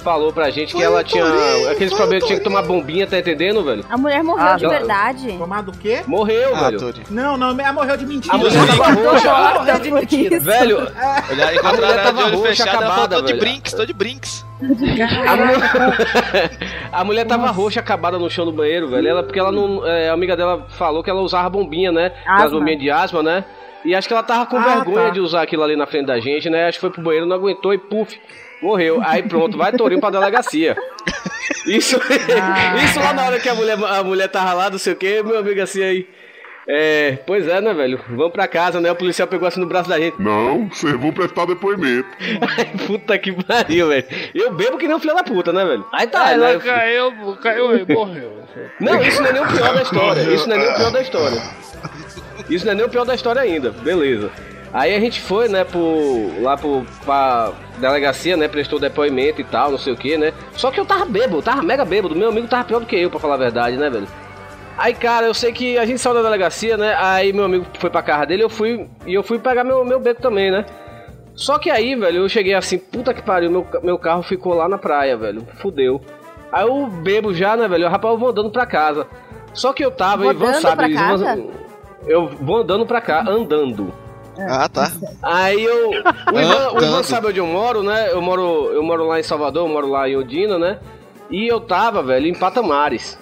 Falou pra gente que Foi ela o tinha. Torinho, aqueles problemas que tinha que tomar bombinha, tá entendendo, velho? A mulher morreu Ah, de verdade. Tomado o quê? Morreu, Ah, velho. Tori. Não, não, ela morreu de mentira. A mulher Ela tava morreu roxa. de mentira. Velho, Olha, A mulher ela tava de olho roxa, fechado, ela falou, acabada, tô de brinks, tô de brinks. *laughs* a mulher, *laughs* a mulher tava roxa, acabada no chão do banheiro, velho. Ela, porque ela não. é, a amiga dela falou que ela usava bombinha, né? As bombinhas de asma, né? E acho que ela tava com Ah, vergonha tá. de usar aquilo ali na frente da gente, né? Acho que foi pro banheiro, não aguentou e puf, morreu. Aí pronto, vai Torinho pra delegacia. Isso, *laughs* isso lá na hora que a mulher, a mulher tava lá, não sei o que, meu amigo assim aí. É, pois é, né, velho? Vamos pra casa, né? O policial pegou assim no braço da gente. Não, vocês vão prestar depoimento. puta que pariu, velho. Eu bebo que nem um filho da puta, né, velho? Aí tá, Ela né? caiu, caiu e morreu. Não, isso não é nem o pior da história. Isso não é nem o pior da história. Isso não é nem o pior da história ainda. Beleza. Aí a gente foi, né, pro, lá pro, pra delegacia, né, prestou depoimento e tal, não sei o que, né. Só que eu tava bêbado, tava mega bêbado. Meu amigo tava pior do que eu, pra falar a verdade, né, velho. Aí, cara, eu sei que a gente saiu da delegacia, né, aí meu amigo foi pra casa dele, eu fui, e eu fui pegar meu, meu beco também, né. Só que aí, velho, eu cheguei assim, puta que pariu, meu, meu carro ficou lá na praia, velho. Fudeu. Aí eu bebo já, né, velho? Eu, rapaz, eu vou andando pra casa. Só que eu tava, Vou e Ivan sabe, pra Ivan- casa? eu vou andando pra cá, andando. Ah, tá. Aí eu. O Ivan, o Ivan sabe onde eu moro, né? Eu moro, eu moro lá em Salvador, eu moro lá em Odina, né? E eu tava, velho, em Patamares.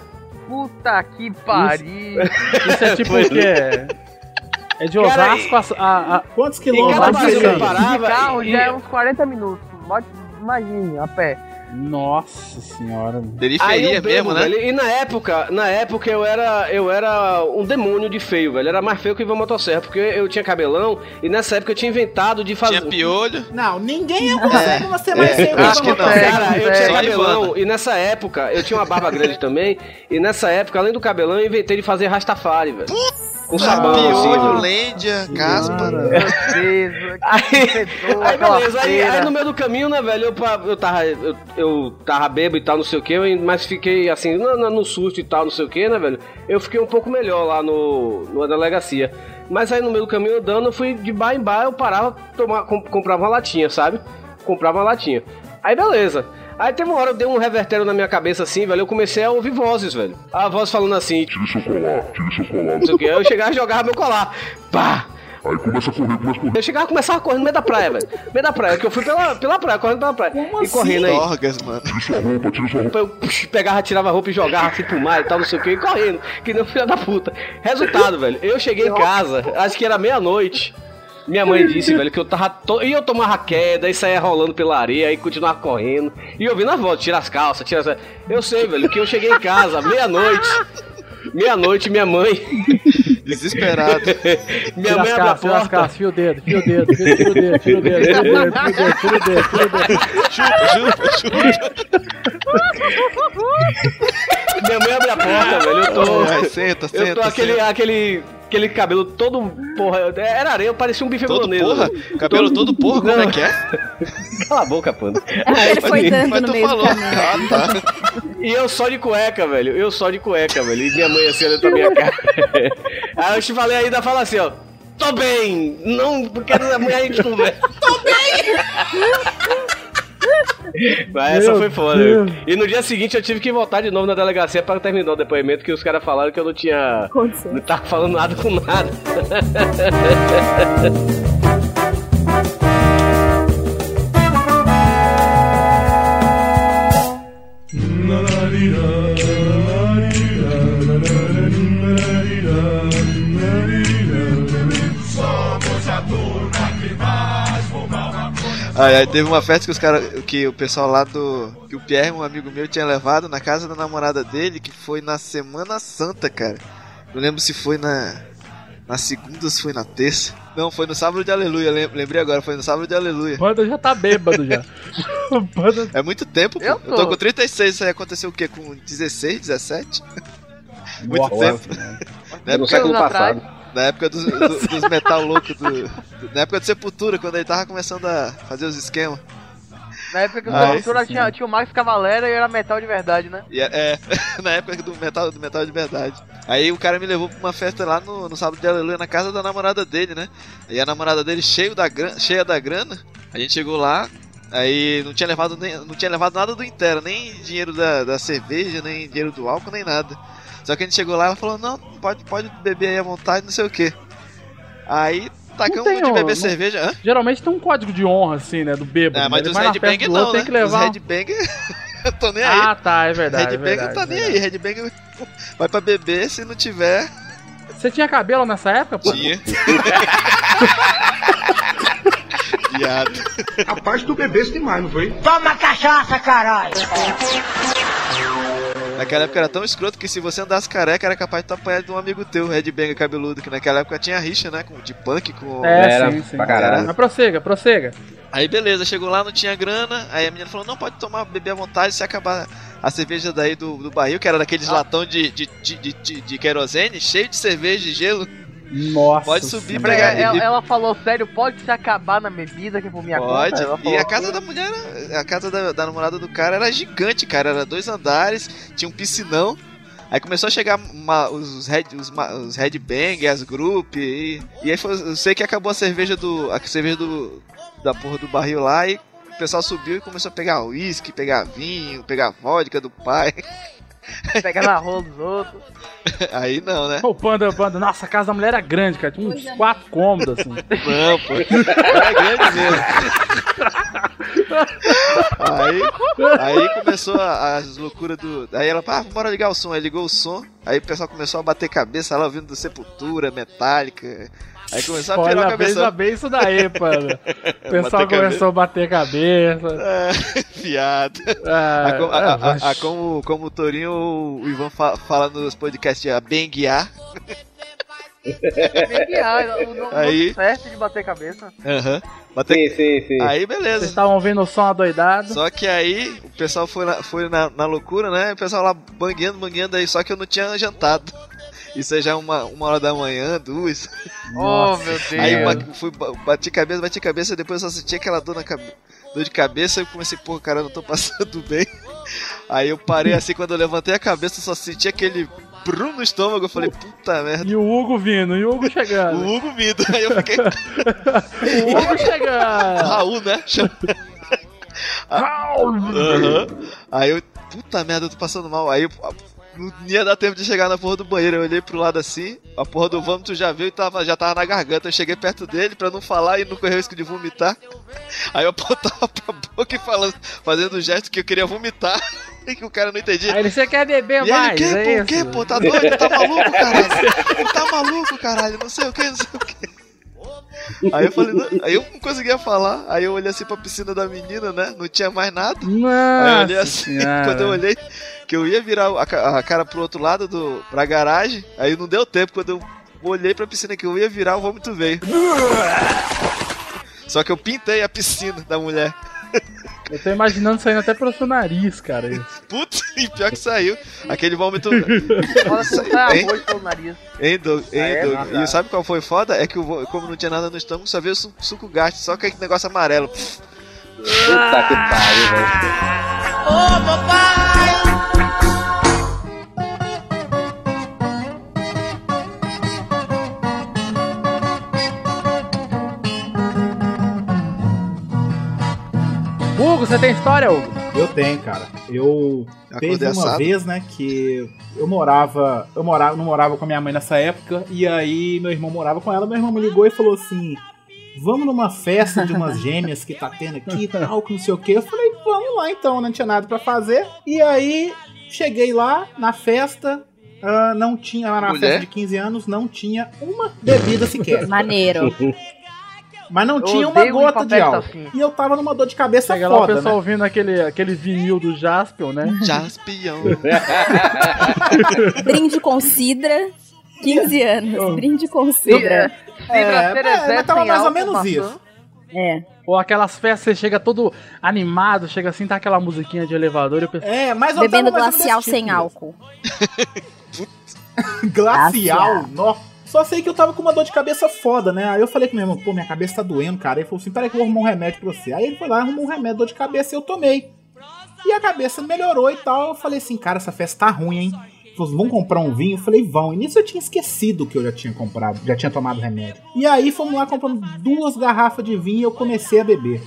Puta que pariu. *laughs* Isso é tipo o quê? É de Cara, Osasco a. a, a... Quantos cada quilômetros anda? parava. De carro e- já é uns 40 minutos. Imagine, a pé. Nossa senhora. Periferia mesmo, né? velho. E na época, na época eu era, eu era um demônio de feio, velho. Era mais feio que o Ivan Motosserra, porque eu tinha cabelão e nessa época eu tinha inventado de fazer. Tinha piolho. Não, ninguém é você, você vai ser acho que não. Cara, eu É, tinha só cabelão e nessa época eu tinha uma barba grande também. E nessa época, além do cabelão, eu inventei de fazer Rastafari, velho. Com sabão, assim, Piolho, velho. lêndia, caspa. Certeza. Aí, aí beleza, aí, aí no meio do caminho, né, velho, eu, eu tava. Eu, eu tava bêbado e tal, não sei o que, mas fiquei assim, no, no- no susto e tal, não sei o que, né, velho? Eu fiquei um pouco melhor lá no, numa delegacia. Mas aí no meio do caminho andando, eu fui de bar em bar, eu parava, tomar, com- comprava uma latinha, sabe? Comprava uma latinha. Aí beleza. Aí teve uma hora eu dei um revertério na minha cabeça assim, velho. Eu comecei a ouvir vozes, velho. A voz falando assim, Tire seu colar, tire seu colar. não sei o que. Aí eu chegava e jogava meu colar. Pá! Aí começa a correr, começa a correr. Eu chegava e começava a correr no meio da praia, velho. No meio da praia, que eu fui pela, pela praia, correndo pela praia. e correndo aí. Dorgas, mano. Tire sua roupa, tire sua roupa. Eu pux, pegava, tirava a roupa e jogava assim pro mar e tal, não sei o que, e correndo, que nem um filho da puta. Resultado, velho, eu cheguei em casa, acho que era meia-noite. Minha mãe disse, velho, que eu tava. To... E eu tomava queda, e saía rolando pela areia, e continuava correndo. E ouvindo a voz, tira as calças, tira as. Eu sei, velho, que eu cheguei em casa, meia-noite. Meia-noite, minha mãe. *laughs* Desesperado. minha Tira mãe abre a porta. calças, fio o dedo, fio o dedo, fio o dedo, tira o dedo, tira o dedo, tira o dedo, tira o dedo, chupa, chupa, chupa. Minha mãe abre a porta, velho. Eu tô. Senta, senta. Eu tô aquele, aquele, aquele cabelo todo, porra, era areia, eu parecia um bife Todo bolonês. porra? Cabelo todo porra, como Não. é que é? Cala a boca, pano. Ele foi dando Mas no tu meio do falou. Ah, tá. E eu só de cueca, velho. Eu só de cueca, velho. E minha mãe assim olhando pra minha cara. *laughs* Aí eu te falei ainda, fala assim, ó. Tô bem! Não, porque amanhã a gente conversa. Tô bem! Mas essa Meu foi foda. Deus. E no dia seguinte eu tive que voltar de novo na delegacia pra terminar o depoimento, que os caras falaram que eu não tinha. Não tava falando nada com nada. *laughs* Aí, aí teve uma festa que os caras. Que o pessoal lá do. Que o Pierre, um amigo meu, tinha levado na casa da namorada dele, que foi na Semana Santa, cara. Não lembro se foi na. Na segunda ou se foi na terça. Não, foi no sábado de aleluia, lem- lembrei agora, foi no sábado de aleluia. Banda já tá bêbado já. *laughs* Banda... É muito tempo, pô. Eu Eu tô, tô. com 36, isso aí aconteceu o quê? Com 16, 17? Muito Nossa, tempo. *laughs* no época, século atrás. Na época dos, do- dos metal loucos do, do- Na época do Sepultura, quando ele tava começando a fazer os esquemas. Na época que o Ah, Sepultura tinha, tinha o Max Cavalera e era metal de verdade, né? E é, é, *laughs* na época do metal, do metal de verdade. Aí o cara me levou pra uma festa lá no, no sábado de aleluia na casa da namorada dele, né? E a namorada dele cheio da grana, cheia da grana. A gente chegou lá, aí não tinha levado nem, não tinha levado nada do inteiro, nem dinheiro da, da cerveja, nem dinheiro do álcool, nem nada. Só que a gente chegou lá e ela falou, não, pode, pode beber aí à vontade, não sei o que. Aí tacamos tem de um- beber não- cerveja. Hã? Geralmente tem um código de honra, assim, né? Do bêbado. É, mas né? dos headbang festa do outro, não, tem né? que levar. Os headbang, *laughs* eu tô nem aí. Ah, tá, é verdade. é Headbang verdade, não tá nem verdade. aí, Headbang vai pra beber, se não tiver, Você tinha cabelo nessa época, pô? tinha. *laughs* Viado. Rapaz, tu bebeste demais, não foi? Toma cachaça, caralho! Naquela época era tão escroto que se você andasse careca era capaz de tu apanhar de um amigo teu, Red Banger cabeludo, que naquela época tinha rixa, né? Com, de punk com. É, Era sim, sim. pra caralho. Mas prossega, prossega. Aí beleza, chegou lá, não tinha grana, aí a menina falou, não, pode tomar, beber à vontade se acabar a cerveja daí do, do barril, que era daqueles latão de, de, de, de, de- de querosene, cheio de cerveja e gelo. Nossa. Pode subir pra Ela, ela- ela falou sério, pode se acabar na bebida que é por minha Pode. conta. Ela E a casa da mulher, era- a casa da, da namorada do cara era gigante, cara. Era dois andares, tinha um piscinão. Aí começou a chegar uma- os Red, os, os Red Bang, as Group, e, e aí foi, eu sei que acabou a cerveja do. A cerveja do. Da porra do barril lá e o pessoal subiu e começou a pegar uísque, pegar vinho, pegar vodka do pai. *laughs* Pega na rola dos outros. *laughs* Aí não, né? Pô, o Panda, o Panda, nossa, a casa da mulher era grande, cara. Tinha uns quatro cômodos, assim. *laughs* Não, pô. Era grande mesmo. Aí, aí começou a- as loucuras do. Aí ela, ah, bora ligar o som. Aí ligou o som. Aí o pessoal começou a bater cabeça lá ouvindo do Sepultura, Metallica. Aí começou a pirar a Olha, cabeça. veja bem isso daí, *laughs* Panda. O pessoal Bater começou a bater cabeça. É, *laughs* piada. Ah, A, co- a- é, a- a- a como, como o Torinho, o Ivan fa- fala nos podcasts, a benguear. Meguiar, o nome Aí- certo de bater cabeça. Aham. Bater- Sim, sim, sim. Aí Vocês beleza. estavam vendo o som adoidado. Só que aí o pessoal foi na, foi na, na loucura, né? O pessoal lá bangueando, banguando aí, só que eu não tinha jantado. Isso aí já é uma, uma hora da manhã, duas. Oh, meu Deus. Aí ba- fui, ba- bati cabeça, bati cabeça, depois eu só senti aquela dor, na cabe... dor de cabeça. Eu comecei, pô, cara, eu não tô passando bem. Aí eu parei assim, quando eu levantei a cabeça, eu só senti aquele brum no estômago. Eu falei, puta merda. E o Hugo vindo, e o Hugo O chegando. Hugo Mido. Aí eu fiquei. *laughs* O Hugo chegando. *laughs* Raul, né? Chama- Aham. Aí eu, puta merda, eu tô passando mal. Aí eu, não ia dar tempo de chegar na porra do banheiro. Eu olhei pro lado assim, a porra do vômito já veio e tava, já tava na garganta. Eu cheguei perto dele pra não falar e não correr o risco de vomitar. Aí eu apontava pra boca e falando, fazendo um gesto que eu queria vomitar. *laughs* E que o cara não entendia. Aí ele, você quer beber E ele, mais, que, é pô, isso? que, pô? Tá doido? Tá maluco, caralho? Tá maluco, caralho? Não sei o que, não sei o que. *laughs* Aí eu falei, não- aí eu não conseguia falar. Aí eu olhei assim pra piscina da menina, né? Não tinha mais nada. Aí eu olhei Nossa assim, *laughs* senhora. quando eu olhei, que eu ia virar a cara pro outro lado do, pra garagem, aí não deu tempo. Quando eu olhei pra piscina que eu ia virar, o vômito veio. *laughs* Só que eu pintei a piscina da mulher. Eu tô imaginando saindo até pelo seu nariz, cara. Putz, *laughs* e pior que saiu. Aquele vômito. Olha como sai Hein? arroz pelo nariz. Hein, Doug? Hein, Ah, é? Doug? Tá. E sabe qual foi foda? É que como não tinha nada no estômago, só veio su suco gasto, só que aquele negócio amarelo. Puta que pariu, velho. Hugo, você tem história, Hugo? Eu tenho, cara. Eu Acordei teve uma vez, né, que eu morava, eu morava, não morava com a minha mãe nessa época, e aí meu irmão morava com ela, meu irmão me ligou e falou assim: "Vamos numa festa de umas gêmeas que tá tendo aqui, e tal, que não sei o quê". Eu falei: "Vamos lá então, não tinha nada pra fazer". E aí cheguei lá na festa, ah, não tinha lá na Mulher? festa de 15 anos, não tinha uma bebida sequer. Maneiro. *laughs* Mas não Eu tinha uma gota de álcool. assim. E eu tava numa dor de cabeça Chega lá o foda, pessoal né? ouvindo aquele, aquele vinil do Jaspion, né? Jaspion. *laughs* Brinde com Sidra. 15 anos. Brinde com Cidra, Sidra. Cidra É, Cerezé mas tava mais ou menos maçã. isso. É. Ou aquelas festas, você chega todo animado, chega assim, tá aquela musiquinha de elevador e o pessoal. É, mas eu Bebendo tava mais ou menos glacial sem álcool. *laughs* Glacial? Glacial. Só sei que eu tava com uma dor de cabeça foda, né? Aí eu falei com meu irmão, pô, minha cabeça tá doendo, cara. Ele falou assim, peraí que eu vou arrumar um remédio pra você. Aí ele foi lá, arrumou um remédio, dor de cabeça e eu tomei. E a cabeça melhorou e tal. Eu falei assim, cara, essa festa tá ruim, hein? Falou vamos comprar um vinho? Eu falei, vão. E nisso eu tinha esquecido que eu já tinha comprado, já tinha tomado remédio. E aí fomos lá, compramos duas garrafas de vinho e eu comecei a beber.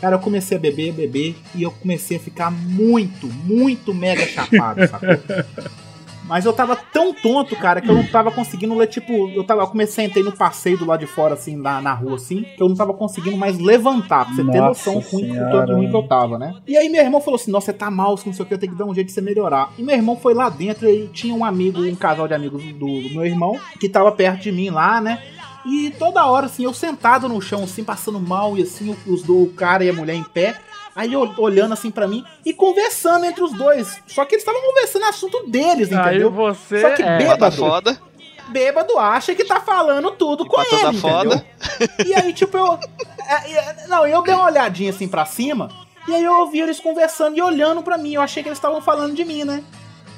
Cara, eu comecei a beber, beber, e eu comecei a ficar muito, muito mega chapado, sacou? *laughs* Mas eu tava tão tonto, cara, que eu não tava conseguindo ler, tipo, eu tava, eu comecei, entrei no passeio do lado de fora, assim, na, na rua, assim, que eu não tava conseguindo mais levantar, pra você ter noção ruim, tanto ruim que eu tava, né? E aí meu irmão falou assim, nossa, você tá mal, não sei o que, eu tenho que dar um jeito de você melhorar. E meu irmão foi lá dentro e tinha um amigo, um casal de amigos do, do meu irmão, que tava perto de mim lá, né? E toda hora, assim, eu sentado no chão, assim, passando mal, e assim, os do cara e a mulher em pé. Aí ol- olhando assim pra mim e conversando entre os dois. Só que eles estavam conversando assunto deles, Aí entendeu? você Só que é. Bêbado, foda. bêbado acha que tá falando tudo com Bota ele, da entendeu? foda. E aí, tipo, eu. é, é, não, eu dei uma olhadinha assim pra cima. E aí eu ouvi eles conversando e olhando pra mim. Eu achei que eles estavam falando de mim, né?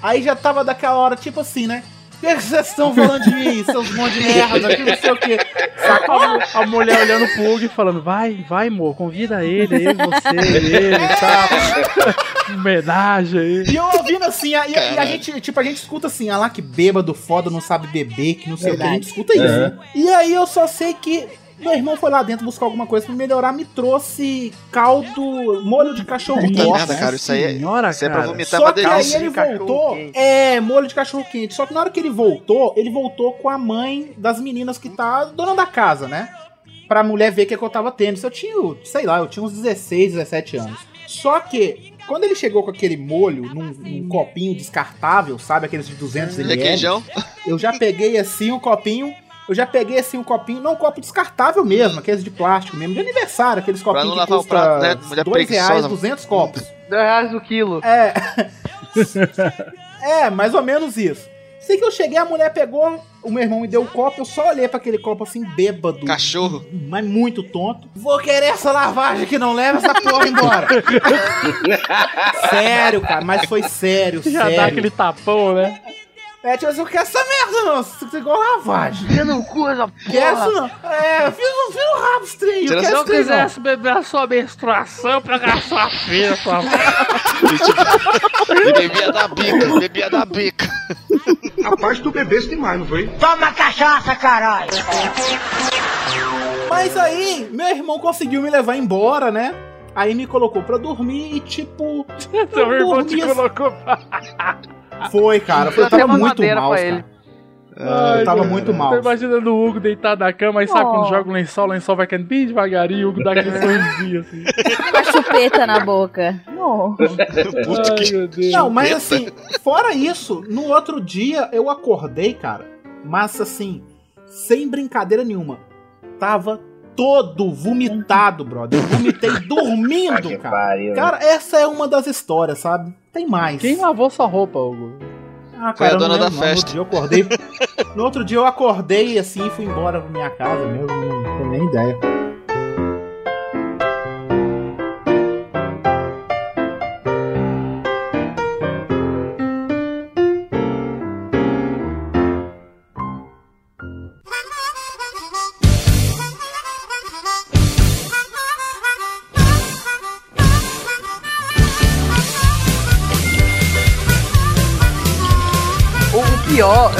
Aí já tava daquela hora, tipo assim, né? O que que vocês estão falando de mim, seus monte de merda, que não sei o quê. Sacou? A, a mulher olhando pro Hugo e falando, vai, vai, amor, convida ele, eu, você, ele tal. *laughs* Homenagem aí. E eu ouvindo assim, aí, e a gente, tipo, a gente escuta assim, ah lá que bêbado foda, não sabe beber, que não sei o que, a gente escuta isso, Uhum. né? E aí eu só sei que meu irmão foi lá dentro buscar alguma coisa pra melhorar, me trouxe caldo, molho de cachorro Puta quente. merda, cara, isso aí é, Senhora, isso é pra vomitar Só que aí ele voltou. É, molho de cachorro quente. Só que na hora que ele voltou, ele voltou com a mãe das meninas que tá dona da casa, né? Pra mulher ver o que, é que eu tava tendo. Isso eu tinha, sei lá, eu tinha uns 16, 17 anos. Só que, quando ele chegou com aquele molho num, num copinho descartável, sabe? Aqueles de 200 ml. Requeijão. Eu já peguei assim um copinho. Eu já peguei assim um copinho, não um copo descartável mesmo, aqueles de plástico mesmo, de aniversário, aqueles copinhos que lavar o custa prato, né? Mulher dois reais, preguiçosa. 200 copos. Dois reais o quilo. É. *laughs* é, mais ou menos isso. Sei que eu cheguei, a mulher pegou, o meu irmão me deu o copo, eu só olhei pra aquele copo assim, bêbado. Cachorro. Mas muito tonto. Vou querer essa lavagem que não leva essa porra embora. *laughs* sério, cara, mas foi sério, Já sério. dá aquele tapão, né? É, tipo assim, eu quero essa merda não, isso é igual lavagem. Eu não cu essa Quero porra. isso não. É, eu fiz um, fiz um rabo estranho, Tira eu Se quero eu quisesse beber a sua menstruação pra ganhar sua filha, sua *laughs* E bebia da bica, bebia da bica. Rapaz, tu bebeste demais, não foi? Toma cachaça, caralho! Mas aí, meu irmão conseguiu me levar embora, né? Aí me colocou pra dormir e tipo. *laughs* Seu irmão te colocou pra... Foi, cara. Foi, eu tava muito mal, cara. ele. Eu tava muito mal. Tô imaginando o Hugo deitado na cama e sabe Oh. quando joga o lençol, o lençol vai caindo bem devagarinho, o Hugo dá aquele *laughs* sorrisinho assim. Uma chupeta na boca. Não. *laughs* Ai, meu Deus. Não, mas assim, fora isso, no outro dia eu acordei, cara. Mas assim, sem brincadeira nenhuma. Tava todo vomitado, brother. Eu vomitei *laughs* dormindo, cara. Cara, essa é uma das histórias, sabe? Tem mais. Quem lavou sua roupa, Hugo? Ah, Foi a eu não dona da não. festa. No outro dia eu acordei. *laughs* no outro dia eu acordei assim e fui embora pra minha casa mesmo. Não tenho nem ideia.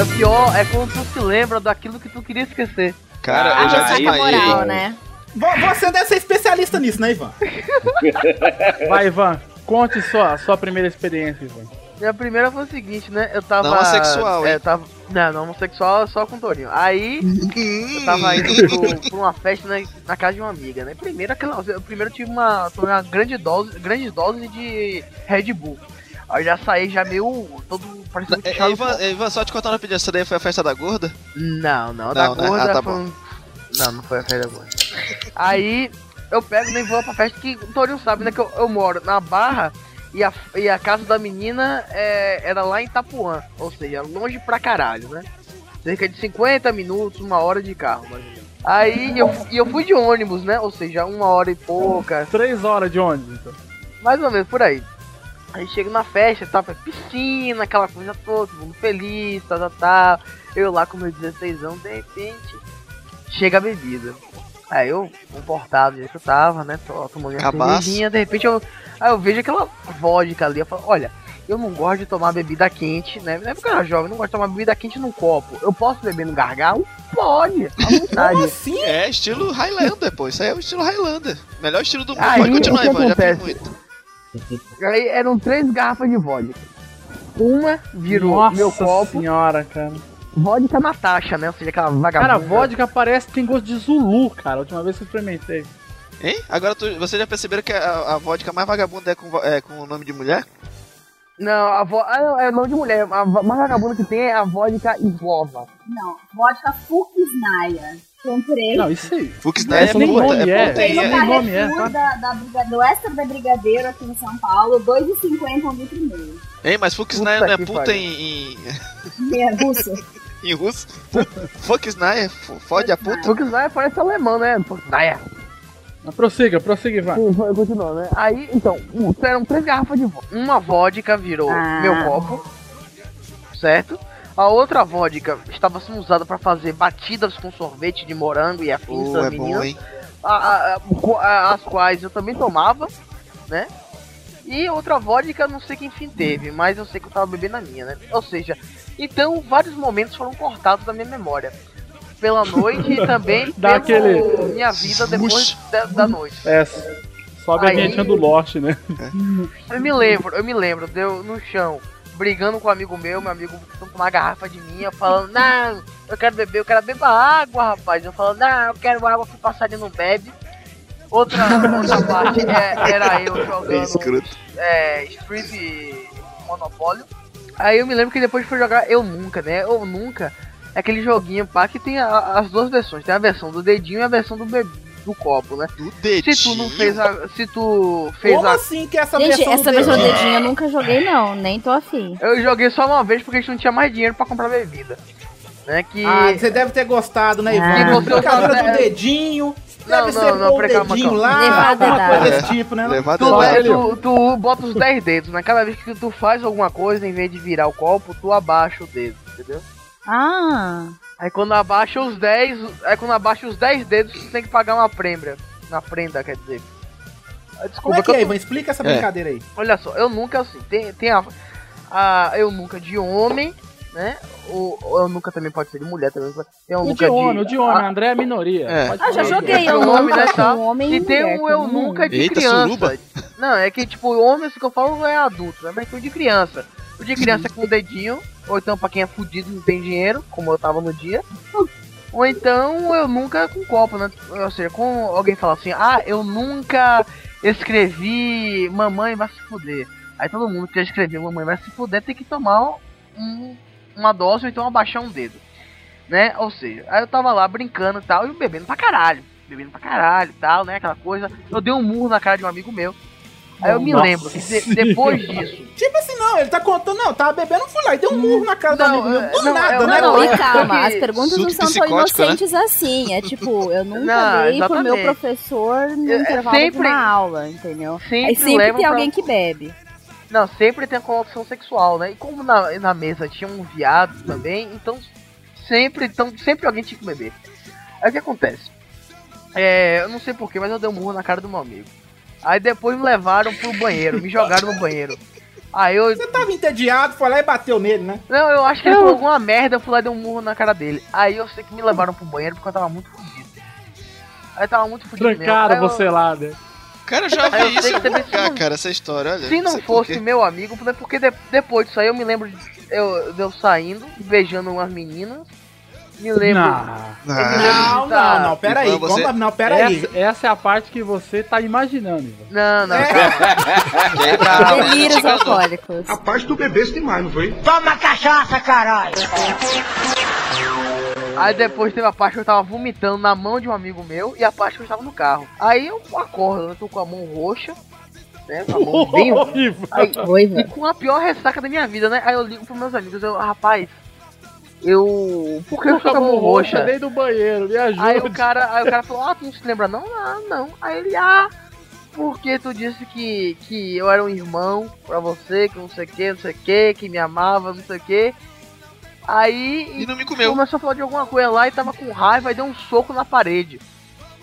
O pior, o é quando tu se lembra daquilo que tu queria esquecer. Cara, A eu já desmaiei. moral, né? Vo- Você deve ser especialista nisso, né, Ivan? *laughs* Vai, Ivan, conte sua, sua primeira experiência, Ivan. Minha primeira foi o seguinte, né? Eu tava. Não hein? É, tava, não, não homossexual só com Torinho. Aí eu tava indo pro, pra uma festa na, na casa de uma amiga, né? Primeiro aquela. eu Primeiro eu tive uma, tomei uma grande dose, grande dose de Red Bull. Aí eu já saí já meio. todo parecendo É, Ivan, Ivan, só te contar uma pedida, essa daí foi a festa da gorda? Não, não, da Não, né? gorda Ah, tá foi bom. Não, não foi a festa da gorda. Aí eu pego nem vou pra festa que o Torinho sabe, né? Que eu, eu moro na Barra e a, e a casa da menina é, era lá em Itapuã. Ou seja, longe pra caralho, né? Cerca de 50 minutos, uma hora de carro, mais ou menos. Aí eu, e eu fui de ônibus, né? Ou seja, uma hora e pouca, Três horas de ônibus, então. mais ou menos por aí. Aí chego na festa, tava piscina, aquela coisa toda, todo mundo feliz, tal, tal, tal. Eu lá com meu 16 anos, de repente, chega a bebida. Aí eu, comportado do jeito que eu tava, né, tô tomando minha Cabaço. cervejinha, de repente eu, aí eu vejo aquela vodka ali, eu falo, olha, eu não gosto de tomar bebida quente, né, na época eu era jovem, eu não gosto de tomar bebida quente num copo. Eu posso beber no gargalo? Pode, à vontade. Como assim? É, estilo Highlander, pô. Isso aí é o estilo Highlander. Melhor estilo do mundo. Aí, Pode continuar, Ivan, já fiz muito. Aí eram três garrafas de vodka. Uma virou Nossa meu copo, senhora, cara. vodka Natasha, né? Ou seja, aquela vagabunda. Cara, vodka parece que tem gosto de Zulu, cara. A última vez que eu experimentei. Hein? Agora tu, vocês já perceberam que a, a vodka mais vagabunda é com, é com o nome de mulher? Não, a vo... ah, não, é nome de mulher. A mais vagabunda que tem é a vodka Islova. Não, vodka Fukisnaya. Comprei. Não, isso aí. Fux Nine é Essa nem puta, nome é é. puta. No nem nome é, tá? da, da, do Extra da Brigadeiro aqui em São Paulo, 2,50 um litro e meio. Hein, mas Fux Nine não é puta em, em, Meia russa. *laughs* em russo? Fux Nine é fo- fode a puta? Fuxnaya parece alemão, né? Fuxnaya. Mas prossiga, prossiga, vai. Continua, né? Aí, então, eram três garrafas de vodka. Uma vodka virou Ah. meu copo, certo? A outra vodka estava sendo usada para fazer batidas com sorvete de morango e afins Oh, das é bom, meninas, hein? a- a- a- a- as quais eu também tomava, né? E outra vodka, não sei quem fim teve, mas eu sei que eu tava bebendo a minha, né? Ou seja, então vários momentos foram cortados da minha memória. Pela noite e também *laughs* Dá pela aquele- minha vida depois da, da noite. É, sobe a Aí- vinhetinha do Lost, né? Eu me lembro, eu me lembro, deu no chão, brigando com um amigo meu, meu amigo com uma garrafa de minha, falando, não, eu quero beber, eu quero beber água, rapaz. Eu falando, não, eu quero água que o passarinho não bebe. Outra, outra parte é- era eu jogando é, Street Monopólio. Aí eu me lembro que depois foi jogar Eu Nunca, né? Eu Nunca é aquele joguinho pá que tem a- as duas versões. Tem a versão do dedinho e a versão do, be- do copo, né? Do Se tu não fez a. Se tu fez Como a. assim que essa Gente, versão essa do versão do dedinho- dedinho eu nunca joguei, não. Nem tô afim. Eu joguei só uma vez porque a gente não tinha mais dinheiro pra comprar bebida. Né? Que. Ah, você deve ter gostado, né, Ah. Ivan? Você Brincadeira do dedinho. Não, Deve não, ser não, pôr o dedinho calma. lá, alguma dedada. coisa desse tipo, né? Levar Tu, é, tu, tu bota os 10 dedos, né? Cada vez que tu faz alguma coisa, em vez de virar o copo, tu abaixa o dedo, entendeu? Ah, Aí quando abaixa os 10, aí quando abaixa os 10 dedos, tu tem que pagar uma prenda. Na prenda, quer dizer. Ah, Como Desculpa, é que eu é, Ivan? Explica essa É. brincadeira aí. olha só, eu nunca assim, tem, tem a, a eu nunca de homem, né? O ou eu nunca também pode ser de mulher também. Tem um O de homem, o de homem, Ah, André é minoria. É. Ah já joguei É eu nunca né, tá? com homem E tem mulher, um eu nunca de Eita, criança. suruba. Não, é que tipo, o homem assim que eu falo é adulto, né? Mas tem de criança. De criança com o dedinho, ou então pra quem é fudido e não tem dinheiro, como eu tava no dia. Ou então eu nunca com copo, né? Ou seja, com alguém fala assim, ah, eu nunca escrevi mamãe vai se fuder. Aí todo mundo que escreveu mamãe vai se fuder tem que tomar um- uma dose ou então abaixar um dedo. Né? Ou seja, aí eu tava lá brincando e tal, e bebendo pra caralho. Bebendo pra caralho e tal, né? Aquela coisa. Eu dei um murro na cara de um amigo meu. Aí eu me Nossa lembro que de- depois disso. Tipo assim, não, ele tá contando, não, tava bebendo, fui lá e deu um murro na cara do Não, amigo meu. é, Do não, nada, é, né? Não, não, e Porque- calma, as perguntas não são tão né? inocentes assim. É tipo, eu nunca Não, dei pro meu professor no É, intervalo de sempre- uma aula, entendeu? Sempre, Aí sempre tem pra- alguém que bebe. Não, sempre tem a conotação sexual, né? E como na, na mesa tinha um viado também, então sempre, então sempre alguém tinha que beber. Aí o que acontece? É, eu não sei porquê, mas eu dei um murro na cara do meu amigo. Aí depois me levaram pro banheiro, me jogaram no banheiro. Aí eu. Você tava entediado, foi lá e bateu nele, né? Não, eu acho que ele falou alguma merda, eu fui lá e dei um murro na cara dele. Aí eu sei que me levaram pro banheiro porque eu tava muito fudido. Aí eu tava muito fudido mesmo. Trancaram Aí eu- você lá, né? Cara, eu já vi isso que também se não- cara, essa história, olha. Se não fosse meu amigo, porque de- depois disso aí eu me lembro de eu, de eu saindo, beijando umas meninas. Me lembro. Não. Ah, Não, não, não, pera aí. Ivan, você- Vamos- Não, pera aí. Essa, essa é a parte que você tá imaginando, Ivan. Não, não, É. Delírios alcoólicos. A parte tu bebeste demais, não foi? Toma cachaça, caralho! Aí depois teve a parte que eu tava vomitando na mão de um amigo meu e a parte que eu estava no carro. Aí eu acordo, eu tô com a mão roxa, né? Com a mão bem. *laughs* Aí, E com a pior ressaca da minha vida, né? Aí eu ligo pros meus amigos, eu, rapaz, eu. Por que eu tô com a mão roxa? dentro do banheiro, me ajuda. Aí o cara, aí o cara falou, ah, tu não se lembra não? Ah, não. Aí ele, ah, porque tu disse que, que eu era um irmão pra você, que não sei o que, não sei o que, que me amava, não sei o que. Aí E não me comeu. começou a falar de alguma coisa lá e tava com raiva e deu um soco na parede.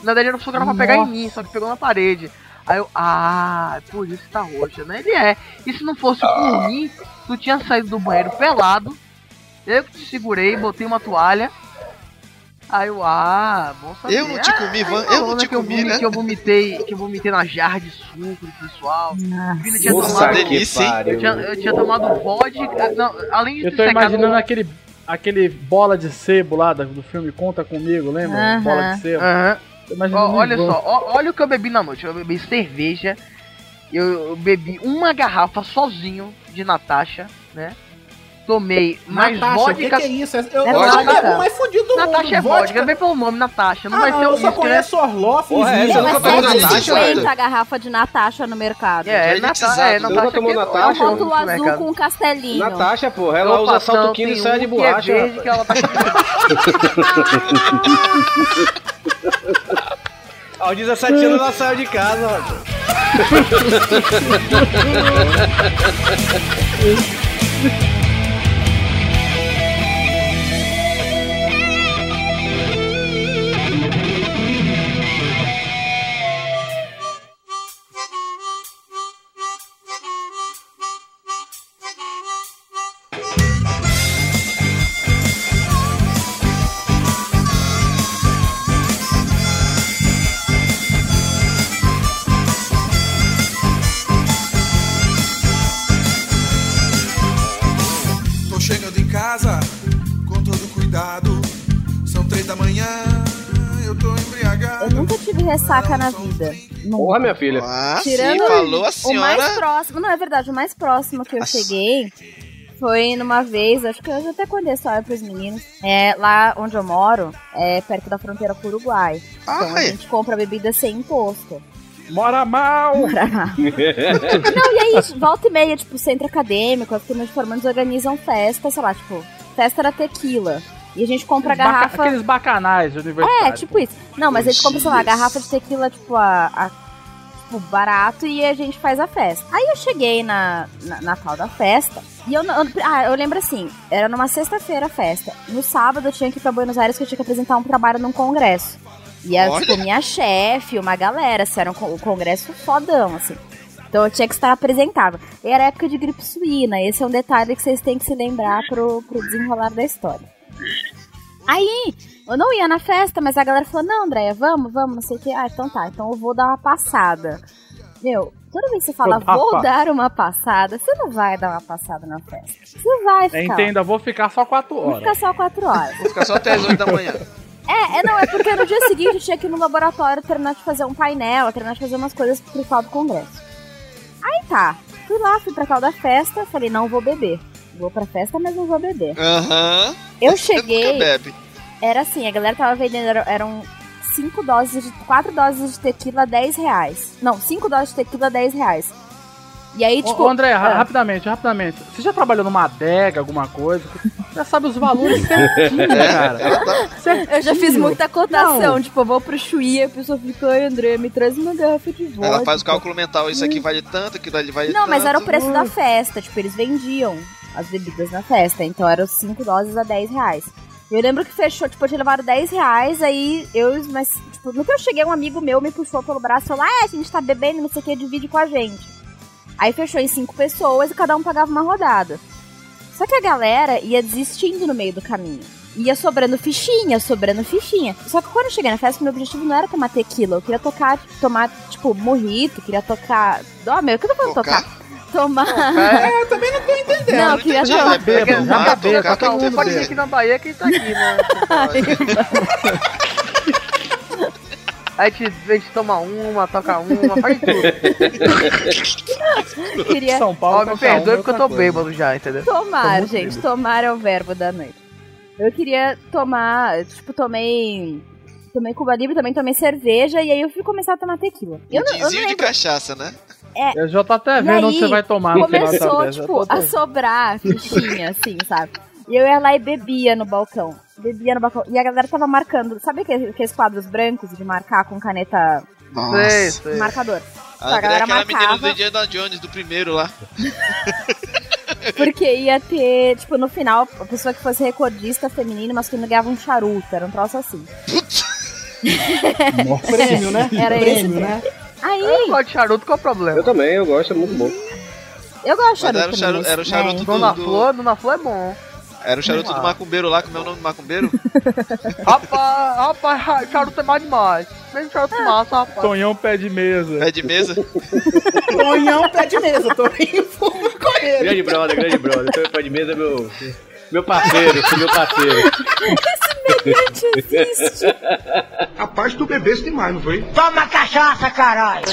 Na verdade era um soco era pra pegar em mim, só que pegou na parede. Aí eu, ah, por isso tá roxa, né? Ele é. E se não fosse por mim, tu tinha saído do banheiro pelado. Eu que te segurei, botei uma toalha. Aí eu, ah, bom saber. Eu não te comi, Aí Van, eu não né, te que eu comi, vomitei, né? Que eu vomitei, que eu vomitei na jarra de suco do pessoal. Vina tinha Nossa, tomado, delícia, hein? eu, tinha, eu tinha tomado vodka. Não, além de Eu ter tô secado imaginando aquele, aquele bola de sebo lá do filme Conta Comigo, lembra? Aham. Bola de sebo. Ó, o olha Ivan. só, ó, olha o que eu bebi na noite. Eu bebi cerveja. Eu, eu bebi uma garrafa sozinho de Natasha, né? Tomei mais Natasha, o que, vodka. que é isso? Eu, É eu vodka. é o mais fudido do Natasha é mundo. vodka, vem pelo nome, Natasha. Não Ah, vai não, ser eu o só né? conheço Orloff e Porra, é, Não, é nunca tomou Natasha, 7,50 velho? a garrafa de Natasha no mercado. É, É Natasha, é? Natasha. Nunca tomou que- Natasha? é um Rótulo azul com castelinho. Natasha, porra, ela Opa, usa não, salto-quino e tem sai de um que borracha. É verde, que ela tá... *laughs* Aos 17 anos ela saiu de casa, rapaz. *laughs* ressaca na vida. Nunca. Porra, minha filha. Ah, Tirando sim, falou a o mais senhora. próximo, não é verdade, o mais próximo que eu Nossa. cheguei foi numa vez, acho que eu já até contei a história pros meninos. É, lá onde eu moro, é perto da fronteira com o Uruguai. Então a Ai. gente compra bebida sem imposto. Mora mal! *laughs* Não, e aí, volta e meia, tipo, centro acadêmico, as turmas de formandos organizam festa, sei lá, tipo, festa da tequila. E a gente compra Aqueles baca- garrafa. Aqueles bacanais universidade. É, tipo isso. Não, mas a gente compra, sei lá, Jesus. garrafa de tequila, tipo, a, a- tipo, barato e a gente faz a festa. Aí eu cheguei na, na, na tal da festa e eu, não- ah, eu lembro assim, era numa sexta-feira a festa. No sábado eu tinha que ir pra Buenos Aires que eu tinha que apresentar um trabalho num congresso. E era, Olha. tipo, minha chefe, uma galera, assim, era um um congresso fodão, assim. Então eu tinha que estar apresentável. E era época de gripe suína. Esse é um detalhe que vocês têm que se lembrar pro, pro desenrolar da história. Aí, eu não ia na festa, mas a galera falou, não, Andréia, vamos, vamos, não sei o que. Ah, então tá, então eu vou dar uma passada. Meu, toda vez que você fala, vou dar uma passada, você não vai dar uma passada na festa. Você vai ficar. Entenda, vou ficar só 4 Vou horas. ficar só quatro horas. Vou ficar só até as 8 da manhã. É, é, não, é porque no dia seguinte eu tinha que ir no laboratório terminar de fazer um painel, terminar de fazer umas coisas pro tal do congresso. Aí tá, fui lá, fui pra tal da festa, falei, não vou beber. Vou pra festa, mas não vou beber. Aham. Eu Nunca cheguei, bebe. era assim, a galera tava vendendo, eram- eram cinco doses de. quatro doses de tequila, 10 reais. Não, cinco doses de tequila, 10 reais. E aí, tipo. Ô, André, ah, rapidamente, rapidamente. Você já trabalhou numa adega, alguma coisa? Já sabe os valores *laughs* certinho, cara. Ela tá... eu já fiz muita cotação, Não. tipo, eu vou pro Chuí, a pessoa fica, ai André, me traz uma garrafa de vodka. Ela faz o cálculo mental, isso aqui vale tanto, aquilo ali vale Não, tanto. mas era o preço da festa, tipo, eles vendiam as bebidas na festa, então eram 5 doses a 10 reais. Eu lembro que fechou, tipo, tinha levado 10 reais, aí eu, mas, tipo, no que eu cheguei, um amigo meu me puxou pelo braço e falou, ah, a gente tá bebendo, não sei o que, divide com a gente. Aí fechou em cinco pessoas e cada um pagava uma rodada. Só que a galera ia desistindo no meio do caminho. Ia sobrando fichinha, sobrando fichinha. Só que quando eu cheguei na festa, meu objetivo não era tomar tequila. Eu queria tocar, tomar, tipo, morrito, queria tocar. Ó, meu, o que eu tô falando tocar? Tomar. É, eu também não tô entendendo. Não, eu queria Já tomar. bebe, Bêbado, tocar, todo mundo Pode aqui na Bahia quem tá aqui, né? *laughs* A gente, a gente toma uma, toca uma, faz tudo. *laughs* Eu queria São Paulo Ó, me perdoe porque eu tô coisa. bêbado já, entendeu? tomar, gente. bêbado. Tomar é o verbo da noite. Eu queria tomar, tipo, tomei. Tomei Cuba Libre, também tomei cerveja, e aí eu fui começar a tomar tequila. Eu não, eu não de cachaça, né? Eu já tô até E vendo onde aí, você vai tomar Começou, tipo, até- a *laughs* sobrar fichinha, assim, sabe? E eu ia lá e bebia no balcão. Bebia no balcão. E a galera tava marcando. Sabe aqueles, quadros brancos de marcar com caneta Sei, sei. marcador? A Então, a é galera aquela menina marcava. do Indiana Jones, do primeiro lá. *laughs* Porque ia ter, tipo, no final, a pessoa que fosse recordista feminino e masculino ganhava um charuto. Era um troço assim. *laughs* Prêmio, né? Era esse Prêmio, prêmio. né? Aí, Eu gosto de charuto, qual é o problema? Eu também, eu gosto, é muito bom. eu gosto de Mas charuto. era o charu- também, era o charuto né? do- Dona do- Flor, Dona Flor é bom. Era o charuto do macumbeiro lá, como é o nome do macumbeiro? *laughs* Rapaz, rapaz, charuto é mais demais. Mesmo charuto massa, rapaz. Tonhão pé de mesa. Pé de mesa. *laughs* Tonhão pé de mesa, Toninho fuma com ele. Grande brother, grande brother. Então, pé de mesa é meu, *laughs* meu parceiro, esse meu parceiro. Rapaz, tu bebeste demais, não foi? Toma cachaça, caralho!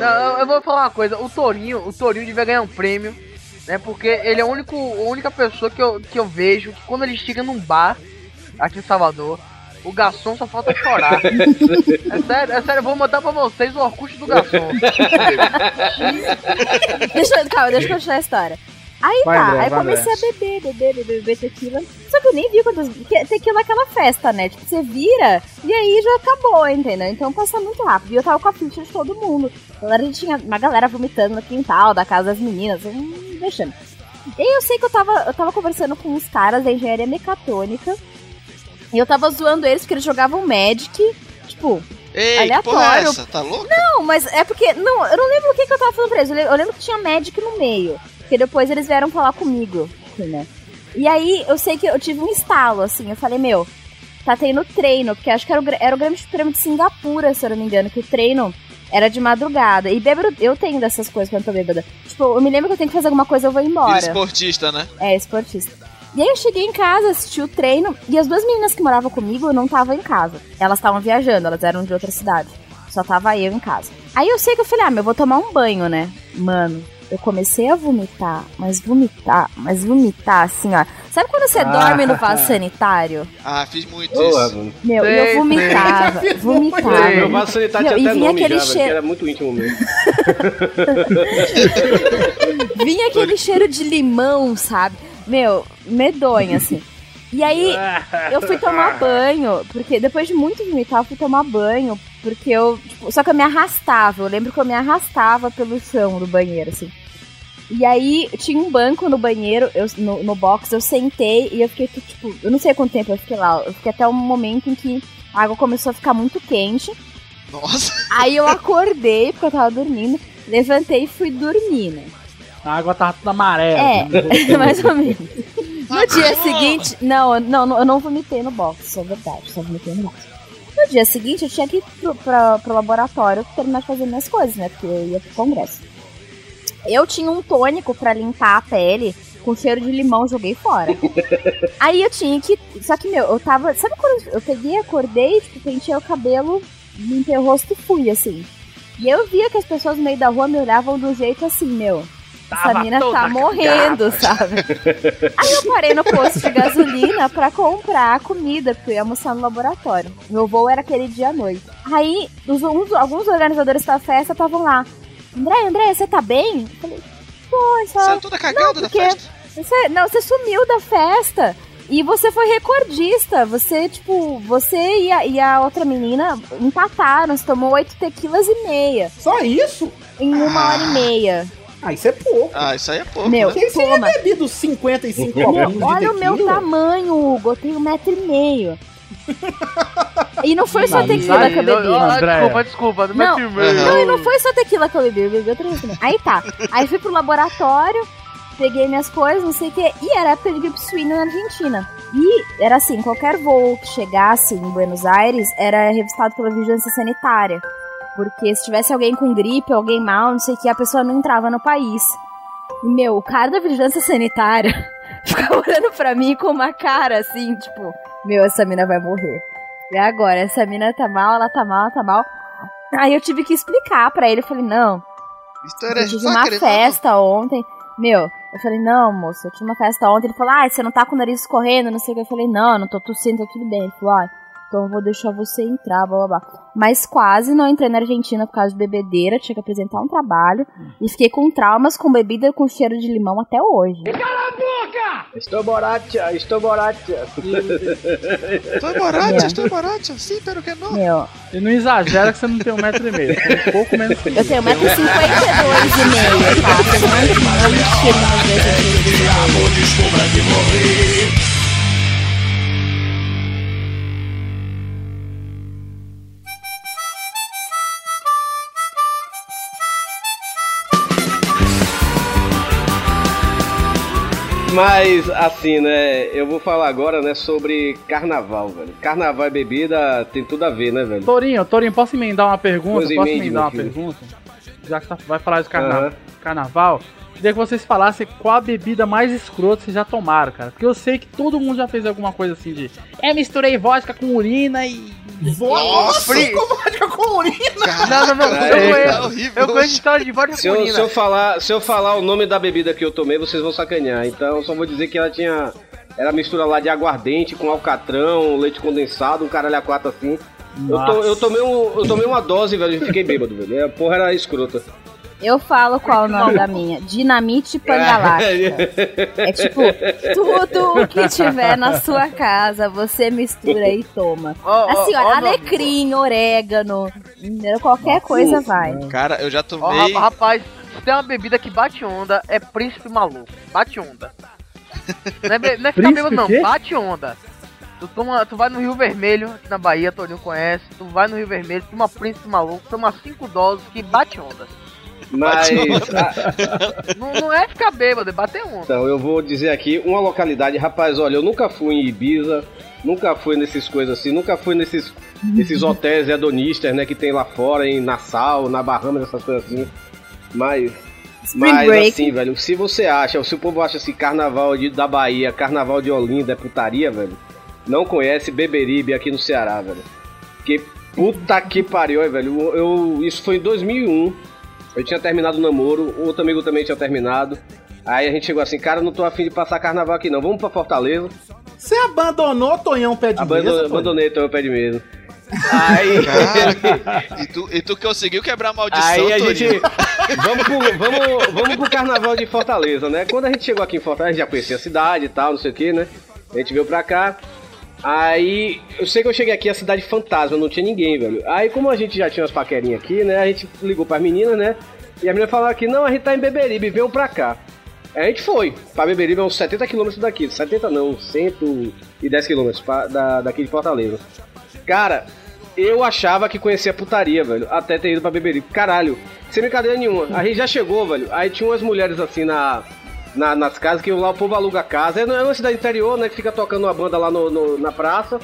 Não, eu- vou falar uma coisa. O Torinho, o Torinho devia ganhar um prêmio né? Porque ele é o único, a única pessoa que eu, que eu vejo que quando ele chega num bar aqui em Salvador, o garçom só falta chorar. *laughs* é sério, é sério, eu vou mandar pra vocês o Orkut do garçom. *laughs* deixa, eu- calma, deixa eu continuar a história. Aí Vai, tá, André, aí comecei André. a beber, beber, beber, beber tequila. Só que eu nem vi quantas. porque Tequila é aquela festa, né? Tipo, você vira e aí já acabou, entendeu? Então passa muito rápido. E eu tava com a ficha de todo mundo. A galera já tinha uma galera vomitando no quintal da casa das meninas. Hum, deixando. E eu sei que eu tava, eu tava conversando com uns caras da engenharia mecatrônica. E eu tava zoando eles porque eles jogavam Magic. Tipo, Ei, é aleatório. essa? Tá louco? Não, mas é porque. Não, eu não lembro o que, que eu tava falando pra eles. Eu le- eu lembro que tinha Magic no meio. Porque depois eles vieram falar comigo, assim, né? E aí eu sei que eu tive um estalo, assim. Eu falei, meu, tá tendo treino. Porque acho que era o, era o Grande Prêmio de Singapura, se eu não me engano, que o treino era de madrugada. E bêbado, eu tenho dessas coisas quando eu tô bêbada. Tipo, eu me lembro que eu tenho que fazer alguma coisa, eu vou embora. esportista, né? É, esportista. E aí eu cheguei em casa, assisti o treino, e as duas meninas que moravam comigo não estavam em casa. Elas estavam viajando, elas eram de outra cidade. Só tava eu em casa. Aí eu sei que eu falei, ah, meu, eu vou tomar um banho, né? Mano, eu comecei a vomitar, mas vomitar, mas vomitar assim, ó. Sabe quando você Ah. dorme no vaso sanitário? Ah, fiz muito isso. Meu, e Sei, eu vomitava, sei. vomitava. Meu vaso sanitário Meu, tinha até nome já, aquele velho, cheiro- que era muito íntimo mesmo. *laughs* Vinha aquele cheiro de limão, sabe? Meu, medonho, assim. E aí, *laughs* eu fui tomar banho, porque depois de muito vomitar, eu fui tomar banho, porque eu. tipo, só que eu me arrastava. Eu lembro que eu me arrastava pelo chão do banheiro, assim. E aí, tinha um banco no banheiro, eu, no, no box, eu sentei e eu fiquei, tipo, eu não sei quanto tempo eu fiquei lá. Eu fiquei até um momento em que a água começou a ficar muito quente. Nossa. Aí eu acordei, porque eu tava dormindo, levantei e fui dormir, né? A água tava toda amarela. É, *laughs* mais ou menos. No dia seguinte. Não, não, não, eu não vomitei no box, isso é verdade, só vomitei no box. No dia seguinte eu tinha que ir pro, pra, pro laboratório terminar de fazer minhas coisas, né? Porque eu ia pro congresso. Eu tinha um tônico pra limpar a pele com cheiro de limão, joguei fora. *laughs* Aí eu tinha que. Só que, meu, eu tava. Sabe quando eu peguei, acordei, tipo, pentei o cabelo, limpei o rosto e fui, assim. E eu via que as pessoas no meio da rua me olhavam do jeito assim, meu. Essa mina toda tá morrendo, sabe? *laughs* Aí eu parei no posto de gasolina pra comprar comida, porque eu ia almoçar no laboratório. Meu voo era aquele dia à noite. Aí, os, uns- alguns organizadores da festa estavam lá. André, André, você tá bem? Eu falei, pô, só... Saiu toda cagada da porque festa. Você, não, você sumiu da festa. E você foi recordista. Você, tipo, você e a, e a outra menina empataram. Você tomou oito tequilas e meia. Só isso? Em uma hora e meia. Ah, isso é pouco. Ah, isso aí é pouco. Meu, né? Quem você toma. tinha bebido 55 Meu, copinhos de olha o meu tamanho, Hugo. Eu tenho um metro e meio. E não foi só Não, tequila que eu não- bebi. não- Andréia. desculpa, desculpa, não, Não, me filmei. não, e não foi só tequila que eu bebi, eu bebi outra coisa também. Aí tá. Aí fui pro laboratório, peguei minhas coisas, não sei o que. E era época de gripe suína na Argentina. E era assim, qualquer voo que chegasse em Buenos Aires era revistado pela vigilância sanitária. Porque se tivesse alguém com gripe, alguém mal, não sei o que, a pessoa não entrava no país. E, meu, o cara da vigilância sanitária *laughs* ficava olhando pra mim com uma cara assim, tipo, meu, essa mina vai morrer. E agora, essa mina tá mal, ela tá mal, ela tá mal. Aí eu tive que explicar pra ele, eu falei, não, História eu tive uma festa ontem. Meu, eu falei, não, moço, eu tive uma festa ontem. Ele falou, ah, você não tá com o nariz escorrendo, não sei o que. Eu falei, não, eu não tô tossindo, tá tudo bem. Ele falou, ah, então eu vou deixar você entrar, blá blá blá. Mas quase não entrei na Argentina por causa de bebedeira, tinha que apresentar um trabalho. E fiquei com traumas com bebida com cheiro de limão até hoje. Estou borracha, estou borracha. *laughs* Estou borracha, estou borracha. Sim, pero que não. Meu, E não exagera que você não tem um metro e meio. Tem um pouco menos que eu isso. tenho 1,52m, tá? Você não, não me tira umas vezes Mas, assim, né, eu vou falar agora, né, sobre carnaval, velho. Carnaval e bebida tem tudo a ver, né, velho? Torinho, Torinho, posso emendar uma pergunta? Pois Posso emendar uma filho. pergunta? Já que tá- vai falar de carna- Aham. carnaval, queria que vocês falassem qual a bebida mais escrota vocês já tomaram, cara. Porque eu sei que todo mundo já fez alguma coisa assim de. É, misturei vodka com urina e Nossa, Fri- ficou vodka com urina. Não, não, não. Eu é, conheço, tá horrível. eu conheço história de vodka Se com eu, urina. se, eu falar, se eu falar o nome da bebida que eu tomei, vocês vão sacanear. Então eu só vou dizer que ela tinha. Era mistura lá de aguardente com alcatrão, leite condensado, um caralho a quatro assim. Eu, to- eu tomei um, eu tomei uma dose, velho, e fiquei bêbado, velho. A porra era escrota. Eu falo qual o nome da minha. Dinamite Pangaláctica. *laughs* É tipo, tudo o que tiver na sua casa, você mistura e toma. Ó, Assim, ó, meu alecrim, orégano, entendeu? qualquer coisa vai. Cara, eu já tomei. ra- rapaz, se tem uma bebida que bate onda, é príncipe maluco. Bate onda. Não é, be- não é ficar bêbado, não. Bate onda. Tu, toma, tu vai no Rio Vermelho, aqui na Bahia, Toninho conhece. Tu vai no Rio Vermelho, toma príncipe maluco, toma cinco doses que bate onda. Mas. ah, Não, não é ficar bêbado, é bater onda. então, eu vou dizer aqui uma localidade. Rapaz, olha, eu nunca fui em Ibiza, nunca fui nesses coisas assim, nunca fui nesses, nesses hotéis hedonistas, né, que tem lá fora, em Nassau, na Bahamas, essas coisas assim. Mas. Spring Mas Break. assim, velho, se você acha, se o povo acha assim, carnaval de, da Bahia, carnaval de Olinda é putaria, velho, não conhece Beberibe aqui no Ceará, velho. Que puta que pariu, velho. Eu, eu- isso foi em 2001. Eu tinha terminado o namoro, o outro amigo também tinha terminado. Aí a gente chegou assim, cara, não tô afim de passar carnaval aqui não, vamos pra Fortaleza. Você abandonou Tonhão pé de Abando- mesa, Tonhão? abandonei então o pé de mesa. Aí, Cara, e tu, e tu conseguiu quebrar a maldição, aí a Torinho. gente. Vamos pro, vamos, vamos pro carnaval de Fortaleza, né? Quando a gente chegou aqui em Fortaleza, a gente já conhecia a cidade e tal, não sei o que, né? A gente veio pra cá. Aí, eu sei que eu cheguei aqui, a cidade fantasma, não tinha ninguém, velho. Aí, como a gente já tinha umas paquerinhas aqui, né? A gente ligou pras meninas, né? E a menina falou aqui, não, a gente tá em Beberibe, venham pra cá. Aí a gente foi. Pra Beberibe é uns 70 quilômetros daqui. 70 não, 110 quilômetros da, daqui de Fortaleza. Cara, eu achava que conhecia putaria, velho. Até ter ido pra Beberibe. Caralho, sem brincadeira nenhuma. A gente já chegou, velho. Aí tinha umas mulheres assim na, na- nas casas, que lá o povo aluga casa. É é uma cidade interior, né? Que fica tocando uma banda lá no, no- na praça.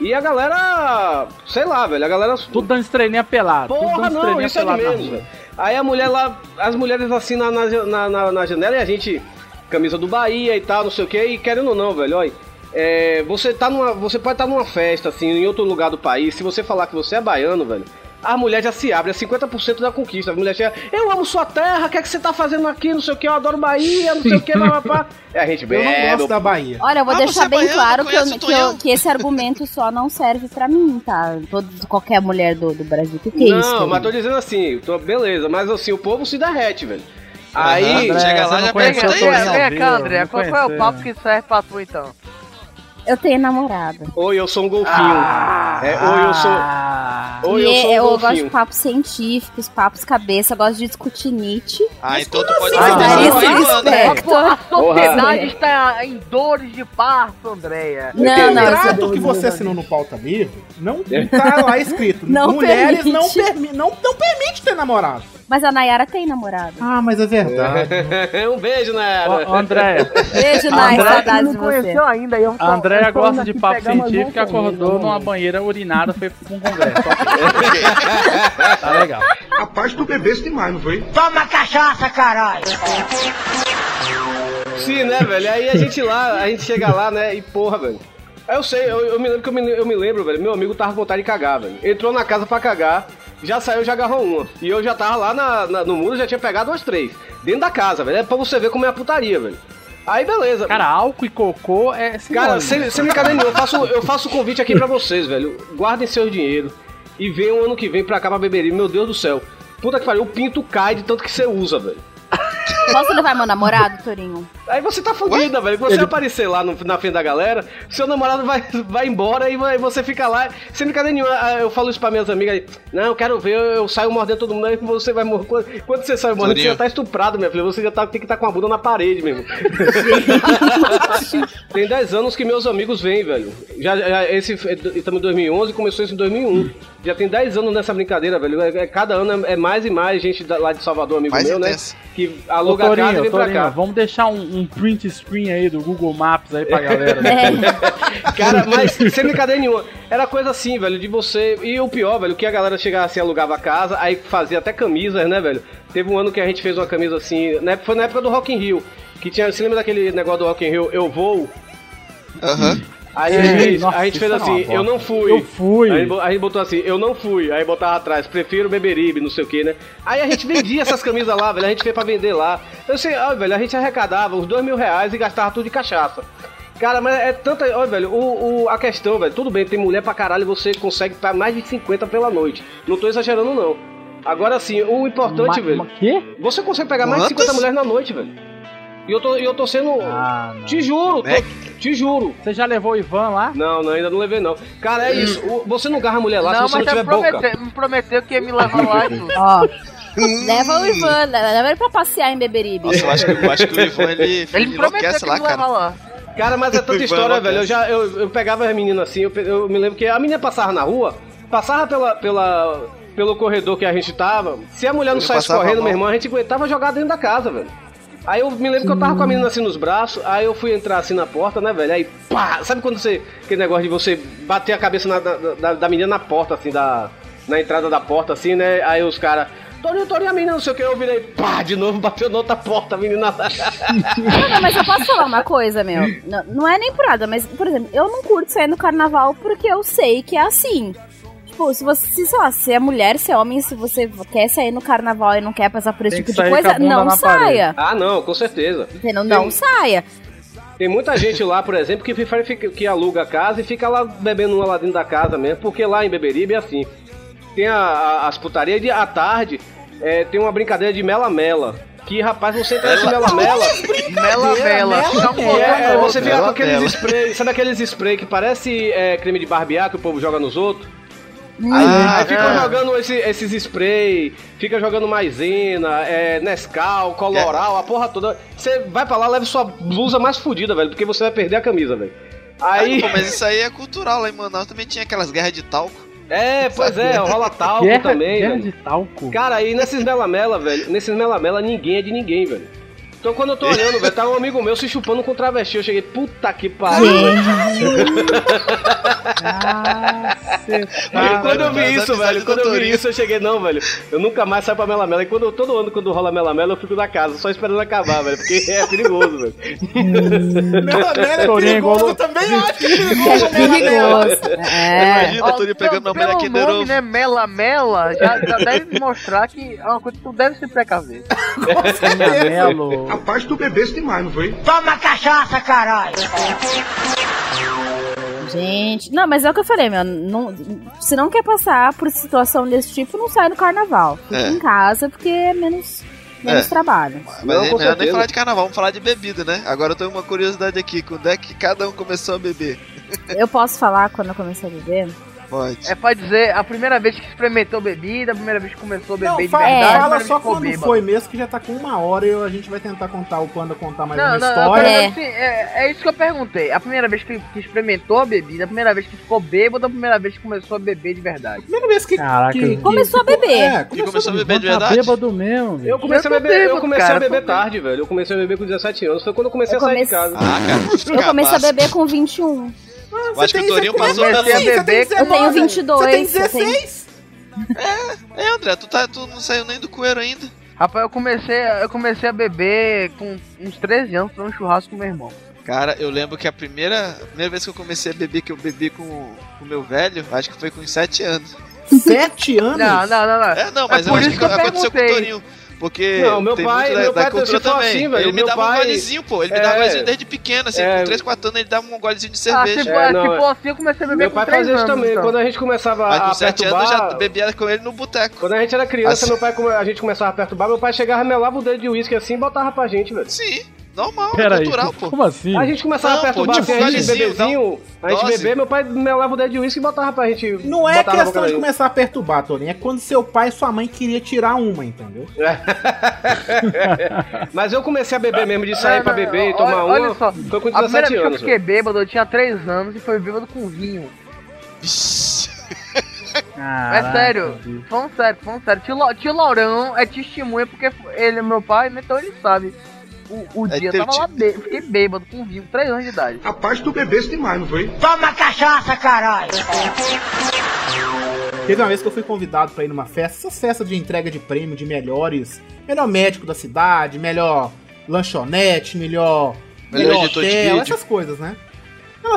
E a galera, sei lá, velho. A galera. Tudo dando estrelinha pelada. Porra, não, isso é de menos. Aí a mulher lá, as mulheres assim na, na, na, na janela e a gente, camisa do Bahia e tal, não sei o que, e querendo ou não, velho, olha. É, você, tá numa, você pode estar numa festa, assim, em outro lugar do país, se você falar que você é baiano, velho, a mulher já se abre, é 50% da conquista. A mulher chega, eu amo sua terra, o que é que você tá fazendo aqui, não sei o que, eu adoro Bahia, não sei o que, papá. *laughs* É, a gente Eu bebe. não gosto da Bahia. Olha, eu vou Ah, deixar é bem baiano, claro que, eu- que, eu- que esse argumento só não serve pra mim, tá? Todo, qualquer mulher do, do Brasil. O que, que é não, isso? mas querido? tô dizendo assim, tô, beleza, mas assim, o povo se derrete, velho. Aí, Aham, chega lá não já pergunta aí, Vem cá, André, não qual foi o papo que serve pra tu então? Eu tenho namorada. oi, eu sou um golfinho. é, oi, eu sou. Ah, Oi, eu sou um eu gosto de golfinho. papos científicos, papos cabeça, gosto de discutir Nietzsche. Ah, então tu pode assim, aí, Isso, é. A, sociedade está em dores de parto, Andréia. Não, o não, contrato isso- que você assinou no pauta livre não tá lá escrito. *laughs* Não Mulheres não, permite. permi não, não permite ter namorado. Mas a Nayara tem namorado. Ah, mas é verdade. *laughs* um beijo? Ô, ô, Andréia, Beijo, André- Nay, André saudades não conheceu ainda. e Eu Andréia gosta de papo científico acordou numa banheira urinada, foi pra um congresso. tá legal. Rapaz, tu bebeste demais, não foi? Toma cachaça, caralho! Sim, né, velho? Aí a gente lá, a gente chega lá, né? E porra, velho. Aí eu sei, eu, eu me lembro que eu me, eu me lembro, velho. Meu amigo tava com vontade de cagar, velho. Entrou na casa pra cagar, já saiu, já agarrou uma. E eu já tava lá na, na- no muro, já tinha pegado umas três. Dentro da casa, velho. É pra você ver como é a putaria, velho. Aí beleza. Cara, álcool e cocô é Cara, sinônimo. sem, sem brincadeira nenhuma, eu faço, eu faço um convite aqui pra vocês, velho. Guardem seu dinheiro e venham ano que vem pra cá pra Beberibe. Meu Deus do céu. Puta que pariu, o pinto cai de tanto que você usa, velho. Posso levar meu namorado, Torinho? Aí você tá fodida, velho. Você aparecer lá no- na frente da galera, seu namorado vai, vai embora e vai- você fica lá. Sem brincadeira nenhuma, Ah, eu falo isso pra minhas amigas aí. Não, eu quero ver, eu, saio mordendo todo mundo, aí você vai morrer. Quando, quando você sai mordendo, você já tá estuprado, minha filha. Você já tá, tem que estar com a bunda na parede mesmo. tem 10 anos que meus amigos vêm, velho. Já, já esse estamos em 2011 começou isso em 2001. Já tem 10 anos nessa brincadeira, velho. É- é- cada ano é, é mais e mais gente da- lá de Salvador, amigo Mais meu, intenso. né? Que Ô, aluga a casa e Torinho, vem pra cá. vamos deixar um, um print screen aí do Google Maps aí pra *laughs* galera. É. né? Cara, mas sem brincadeira nenhuma. Era coisa assim, velho, de você. E o pior, velho, que a galera chegava assim, alugava a casa, aí fazia até camisas, né, velho? Teve um ano que a gente fez uma camisa assim. Né, foi na época do Rock in Rio. Que tinha. Você lembra daquele negócio do Rock in Rio? Eu vou. Aham. Aí É, a gente, nossa, a gente fez é assim, eu não fui. Eu fui. Aí a gente botou assim, eu não fui. Aí botava atrás, prefiro beberibe, não sei o que, né? Aí a gente vendia essas camisas lá, velho. A gente fez pra vender lá. Eu sei, ó, velho, a gente arrecadava uns dois mil reais e gastava tudo de cachaça. Cara, mas é tanta. Olha, velho, o, o- a questão, velho, tudo bem, tem mulher pra caralho e você consegue pra mais de 50 pela noite. Não tô exagerando, não. Agora sim, o importante, Ma- velho. ma- quê? Você consegue pegar mais de Quantas? 50 mulheres na noite, velho. E eu tô, e eu tô sendo. Ah, não. te juro, tô- te juro. Você já levou o Ivan lá? Não, não, ainda não levei, não. Cara, é isso. o- Você não garra a mulher lá não, se você mas não você tiver boca. prometeu, me prometeu que ia me levar lá *laughs* e tudo. Ó. leva o Ivan, leva ele pra passear em Beberibe. Nossa, eu acho, que, eu acho que o Ivan ele, Ele ele me prometeu enlouquece que lá, me levar cara. lá. Cara, mas é *laughs* tanta história, velho. Eu já eu, eu pegava as meninas assim, eu, pe- eu me lembro que a menina passava na rua, passava pela, pela, pelo corredor que a gente tava. Se a mulher não saísse passava correndo, mal. meu irmão, a gente aguentava jogar dentro da casa, velho. Aí eu me lembro que eu tava com a menina assim nos braços, aí eu fui entrar assim na porta, né, velho? Aí pá! Sabe quando você. Aquele negócio de você bater a cabeça na- da, da, da menina na porta, assim, da. Na entrada da porta, assim, né? Aí os caras. Torinho, Torinho, a menina, não sei o que, eu virei, pá, de novo, *laughs* bateu na outra porta, a menina. Não, não, mas eu posso falar uma coisa, meu. Não, não é nem por nada, mas, por exemplo, eu não curto sair no carnaval porque eu sei que é assim. Tipo, se você, se, sei lá, se é mulher, se é homem, se você quer sair no carnaval e não quer passar por esse Tem tipo de coisa, não saia. ah, não, com certeza. Entendeu? Não Tem- saia. Tem muita gente lá, por exemplo, que fica- que aluga a casa e fica lá bebendo uma lá dentro da casa mesmo, porque lá em Beberibe é assim. Tem a- a- as putarias de à tarde, é, tem uma brincadeira de mela-mela. Que, rapaz, você entra nesse mela-mela. Mela, mela. Só e é, é, você fica com Mela-mela. aqueles spray, sabe aqueles spray que parece é, creme de barbear que o povo joga nos outros? Ah, Aí fica é. jogando esse- esses spray, fica jogando maisena, é, Nescau, Coloral, a porra toda. Você vai pra lá, leva sua blusa mais fodida, velho, porque você vai perder a camisa, velho. Aí. Pô, mas isso aí é cultural lá em Manaus. Também tinha aquelas guerras de talco. É, pois é, rola *laughs* talco Guerra, também, guerra velho. de talco. Cara, aí nesses melamela, velho, nesses melamela ninguém é de ninguém, velho. Então quando eu tô olhando, velho, tá um amigo meu se chupando com travesti. Eu cheguei, puta que pariu. *laughs* *laughs* Mas quando eu vi isso, velho, quando eu vi isso, eu cheguei, não, velho, eu nunca mais saio pra melamela. E quando eu, todo ano, quando rola melamela, eu fico na casa, só esperando acabar, velho, porque é perigoso, velho. Melamela é Torinho é igual perigoso, também acho perigoso, melamela. Perigoso. É. Imagina, Ó, Torinho pegando uma mulher Kinder né? Mela, mela, já, já deve mostrar que é uma coisa que tu deve se precaver. Melo. Rapaz, tu bebeste demais, não foi? Toma cachaça, caralho! Gente, não, mas é o que eu falei, meu. Não, se não quer passar por situação desse tipo, não sai no carnaval. Fica É. em casa porque é menos, menos É. trabalho. Mas Não, nem, com melhor nem falar de carnaval, vamos falar de bebida, né? Agora eu tenho uma curiosidade aqui. Quando é que cada um começou a beber? Eu posso falar quando eu comecei a beber? Pode. É pra dizer a primeira vez que experimentou bebida, a primeira vez que começou a beber Não, de verdade, a É. fala só quando bêbado. foi mesmo, que já tá com uma hora e a gente vai tentar contar o quando contar mais Não, uma não, eu história. É. assim, é, é isso que eu perguntei. A primeira vez que, que experimentou a bebida, a primeira vez que ficou bêbado, a primeira vez que começou a beber de verdade. Primeira vez que, Caraca, que, que Começou a beber. É, E começou a beber de verdade? bêbado mesmo. Eu comecei a Eu tô beber, eu bêbado, comecei cara, a beber tarde, velho. Eu comecei a beber com 17 anos. Foi quando eu comecei Eu a sair de comecei- casa. Ah, cara. Eu comecei a beber com 21. Eu acho que o Torinho passou comecei pela... a beber Você tem com- Eu tenho 19, 22. Você tem eu tenho- 16? É, André, tu, tá, tu não saiu nem do coelho ainda. Rapaz, eu comecei, eu comecei a beber com uns 13 anos pra um churrasco com meu irmão. Cara, eu lembro que a primeira, a primeira vez que eu comecei a beber, que eu bebi com o meu velho, acho que foi com uns 7 anos. Sete anos? Não, não, não, não. É, não, mas É eu acho isso que, que eu aconteceu com o. Torinho. Porque Não, meu tem pai- muito da, meu da pai cultura se for também. assim, velho, ele me dava um pai- golezinho, pô. Ele me É. dava golezinho desde pequeno, assim, É. com 3, 4 anos ele dava um golezinho de Ah, cerveja. se, É, não, se é. for assim, eu comecei a beber Meu com pai 3 fazia isso também. então. Quando a gente começava Mas a com 7 anos eu já bebia com ele no boteco. Quando a gente era criança, Assim. meu pai, a gente começava a perturbar, meu pai chegava, melava o dedo de uísque assim e botava pra gente, velho. Sim, normal, Pera aí, cultural, pô. como assim? A gente começava Não, a perturbar pô, assim, a gente bebezinho, a gente dose. beber, meu pai melava o dedo de uísque e botava pra gente. Não é questão da de começar a perturbar, Torinho. É quando seu pai e sua mãe queria tirar uma, entendeu? *laughs* Mas eu comecei a beber mesmo, de sair Não, pra beber e olha- tomar olha uma, só, foi com A primeira 17 vez que eu anos. fiquei bêbado, eu tinha 3 anos e foi bêbado com vinho. É sério, falando sério, falando sério. Tio, tio Laurão é testemunha porque ele é meu pai, então ele sabe. O, o É dia eu teu tava lá, bê- fiquei bêbado com vinho, 3 anos de idade. Rapaz, tu bebeste demais, não foi? Toma cachaça, caralho! Teve uma vez que eu fui convidado pra ir numa festa, essas festas de entrega de prêmio de melhores, melhor médico da cidade, melhor lanchonete, melhor, Melhor melhor editor de hotel, vídeo. essas coisas, né?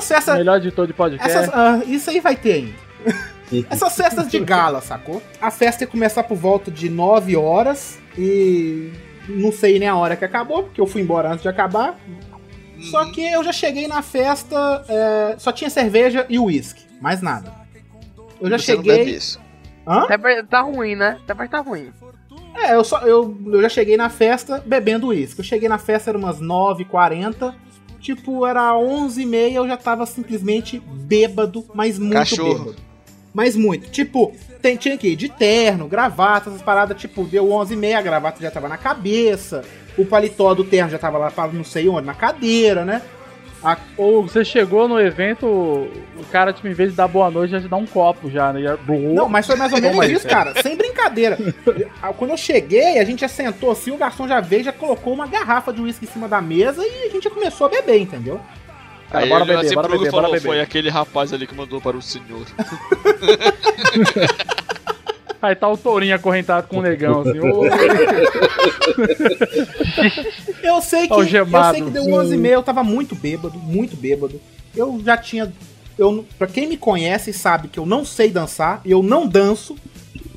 Festas. Melhor editor de podcast. Essas, ah, isso aí vai ter ainda. *laughs* Essas festas de gala, sacou? A festa ia começar por volta de 9 horas e não sei nem a hora que acabou, porque eu fui embora antes de acabar. Só que eu já cheguei na festa, é, só tinha cerveja e uísque, mais nada. Eu já Você não cheguei. bebe isso. Hã? Tá ruim, né? Até pra tá ruim. É, eu, só, eu, eu já cheguei na festa bebendo uísque. Eu cheguei na festa, era umas 9h40. Tipo, era 11h30, eu já tava simplesmente bêbado, mas muito Cachorro. bêbado. Mas muito. Tipo, tem, tinha que ir de terno, gravata, essas paradas. Tipo, deu 11h30, a gravata já tava na cabeça. O paletó do terno já tava lá, pra não sei onde, na cadeira, né? A- Ou você chegou no evento, o cara, tipo, em vez de dar boa noite, já te dá um copo já, né? Já- Não, mas foi mais ou menos isso, aí. cara. Sem brincadeira. Quando eu cheguei, a gente já sentou assim, o garçom já veio, já colocou uma garrafa de uísque em cima da mesa e a gente já começou a beber, entendeu? Cara, Aí bora beber, bora beber, bora falou, beber. Foi aquele rapaz ali que mandou para o senhor. *laughs* Aí tá o tourinho acorrentado com o negão, assim. ô. *laughs* Eu sei que, eu sei que deu 11 e meia, eu tava muito bêbado, muito bêbado. Eu já tinha. Eu, pra quem me conhece sabe que eu não sei dançar, eu não danço,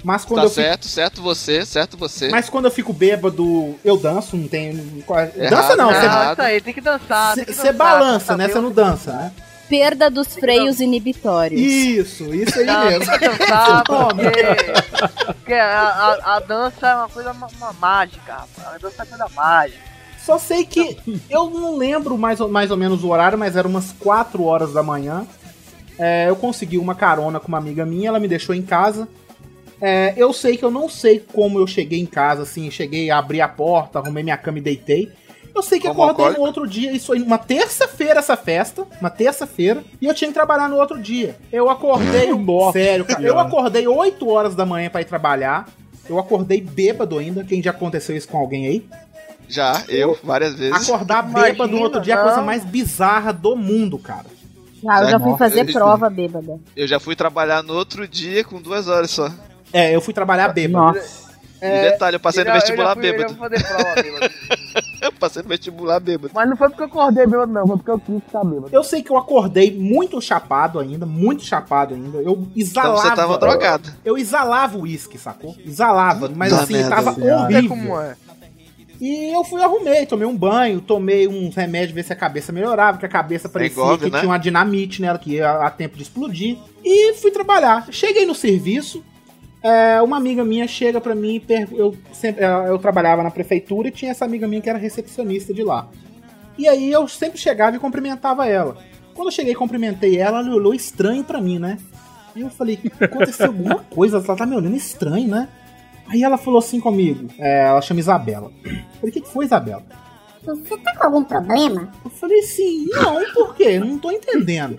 mas quando tá eu fico certo, certo você, certo você. Mas quando eu fico bêbado, eu danço, não tem. Dança Errado, não, você, errado. Ah, isso aí, tem que dançar. você balança, né? Você não dança, né? Perda dos freios inibitórios. Isso, isso aí Não, mesmo. tem que dançar, *laughs* porque, porque a, a, a dança é uma coisa ma- ma- mágica, rapaz. A dança é coisa mágica. Só sei que eu não lembro mais, ou- mais ou menos o horário, mas era umas 4 horas da manhã. É, eu consegui uma carona com uma amiga minha, ela me deixou em casa. É, eu sei que eu não sei como eu cheguei em casa, assim, cheguei, abri a porta, arrumei minha cama e deitei. Eu sei que Como acordei alcoólico? no outro dia, isso foi uma terça-feira essa festa, uma terça-feira, e eu tinha que trabalhar no outro dia. Eu acordei, *laughs* sério, cara, eu acordei 8 horas da manhã pra ir trabalhar. Eu acordei bêbado ainda, quem já aconteceu isso com alguém aí? Já, eu, várias vezes. Acordar Imagina, bêbado no outro dia é a não. coisa mais bizarra do mundo, cara. Ah, eu já fui fazer eu- prova bêbada. Eu já fui trabalhar no outro dia com duas horas só. É, eu fui trabalhar bêbado. Nossa. E detalhe, eu passei no já- vestibular eu já fui- bêbado. Eu já fui fazer prova bêbado. *laughs* Eu passei no vestibular bêbado. Mas não foi porque eu acordei bêbado, não. Foi porque eu quis ficar bêbado. Eu sei que eu acordei muito chapado ainda, muito chapado ainda. Eu Então exalava. você tava drogado. Eu exalava o uísque, sacou? Exalava, mas assim, merda, tava horrível. como é. E eu fui arrumei, tomei um banho, tomei uns remédios ver se a cabeça melhorava, porque a cabeça parecia Engove, que né? tinha uma dinamite nela que ia a tempo de explodir. E fui trabalhar. Cheguei no serviço, é, uma amiga minha chega pra mim e. Eu, sempre, é, eu trabalhava na prefeitura e tinha essa amiga minha que era recepcionista de lá. E aí eu sempre chegava e cumprimentava ela. Quando eu cheguei e cumprimentei ela, ela olhou estranho pra mim, né? Aí eu falei, aconteceu alguma *laughs* coisa, ela tá me olhando estranho, né? Aí ela falou assim comigo, é, ela chama Isabela. Eu falei, o que, que foi, Isabela? Você tá com algum problema? Eu falei assim, não, por quê? Não tô entendendo.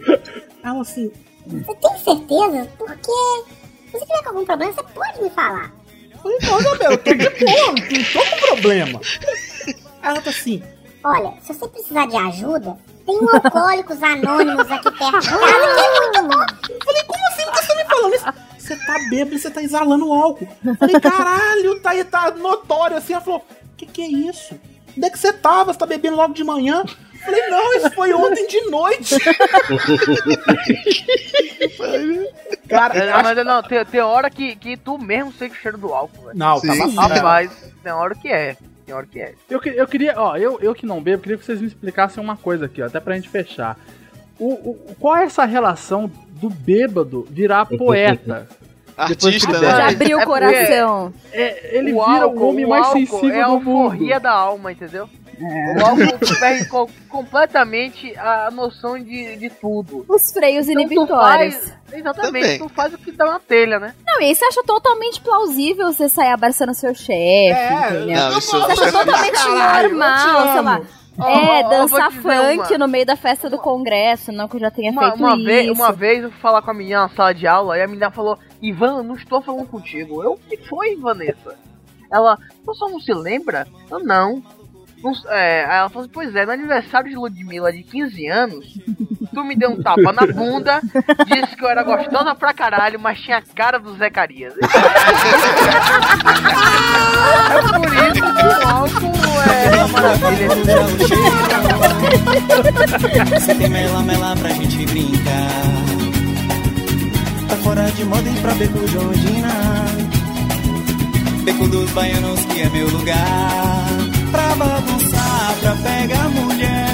Ela assim, Você tem certeza? Porque se você tiver com algum problema, você pode me falar. não, Isabela, eu tô de boa, não tô com problema. Ela tá assim, Olha, se você precisar de ajuda, tem um Alcoólicos Anônimos aqui perto de casa que é muito bom. eu falei, como assim que você tá me falando isso? Você tá bêbado e você tá exalando álcool. Eu falei, caralho, tá tá notório assim. Ela falou, que que é isso? Onde é que você tava? Você tá bebendo logo de manhã? Eu falei, não, isso foi ontem de noite. *laughs* Cara, É, acho- mas não, tem, tem hora que, que tu mesmo sente o cheiro do álcool, velho. Não, Sim. tava certo. Rapaz, tem hora que é. Tem hora que é. Eu, eu queria, ó, eu, eu que não bebo, queria que vocês me explicassem uma coisa aqui, ó, até pra gente fechar. O, o- qual é essa relação do bêbado virar *laughs* poeta? Artista, ele né? Já Mas abriu o é coração. É, ele o vira álcool, o homem o mais sensível é a do mundo. alforria da alma, entendeu? O álcool perde co- completamente a noção de, de tudo. Os freios Então tu inibitórios. faz, exatamente, Também. tu faz o que dá na telha, né? Não, e aí você acha totalmente plausível você sair abraçando seu chefe, É, entendeu? Não, isso Você acha totalmente Caralho, normal, sei lá. É, vou dançar funk uma. no meio da festa do congresso, não que eu já tenha Uma, feito uma isso. vez, uma vez eu fui falar com a menina na sala de aula e a menina falou: Ivan, não estou falando contigo. Eu, o que foi, Vanessa? Ela, você não se lembra? Eu não. Não é, aí ela falou assim, pois é, no aniversário de Ludmilla de 15 anos, tu me deu um tapa na bunda, disse que eu era gostosa pra caralho, mas tinha a cara do Zacarias. *laughs* é por isso que o álcool é Você tem mela, mela pra gente brincar. Tá fora de moda ir pra Beco de Ondina. Beco dos baianos que é meu lugar. Pra bagunçar, pra pegar mulher.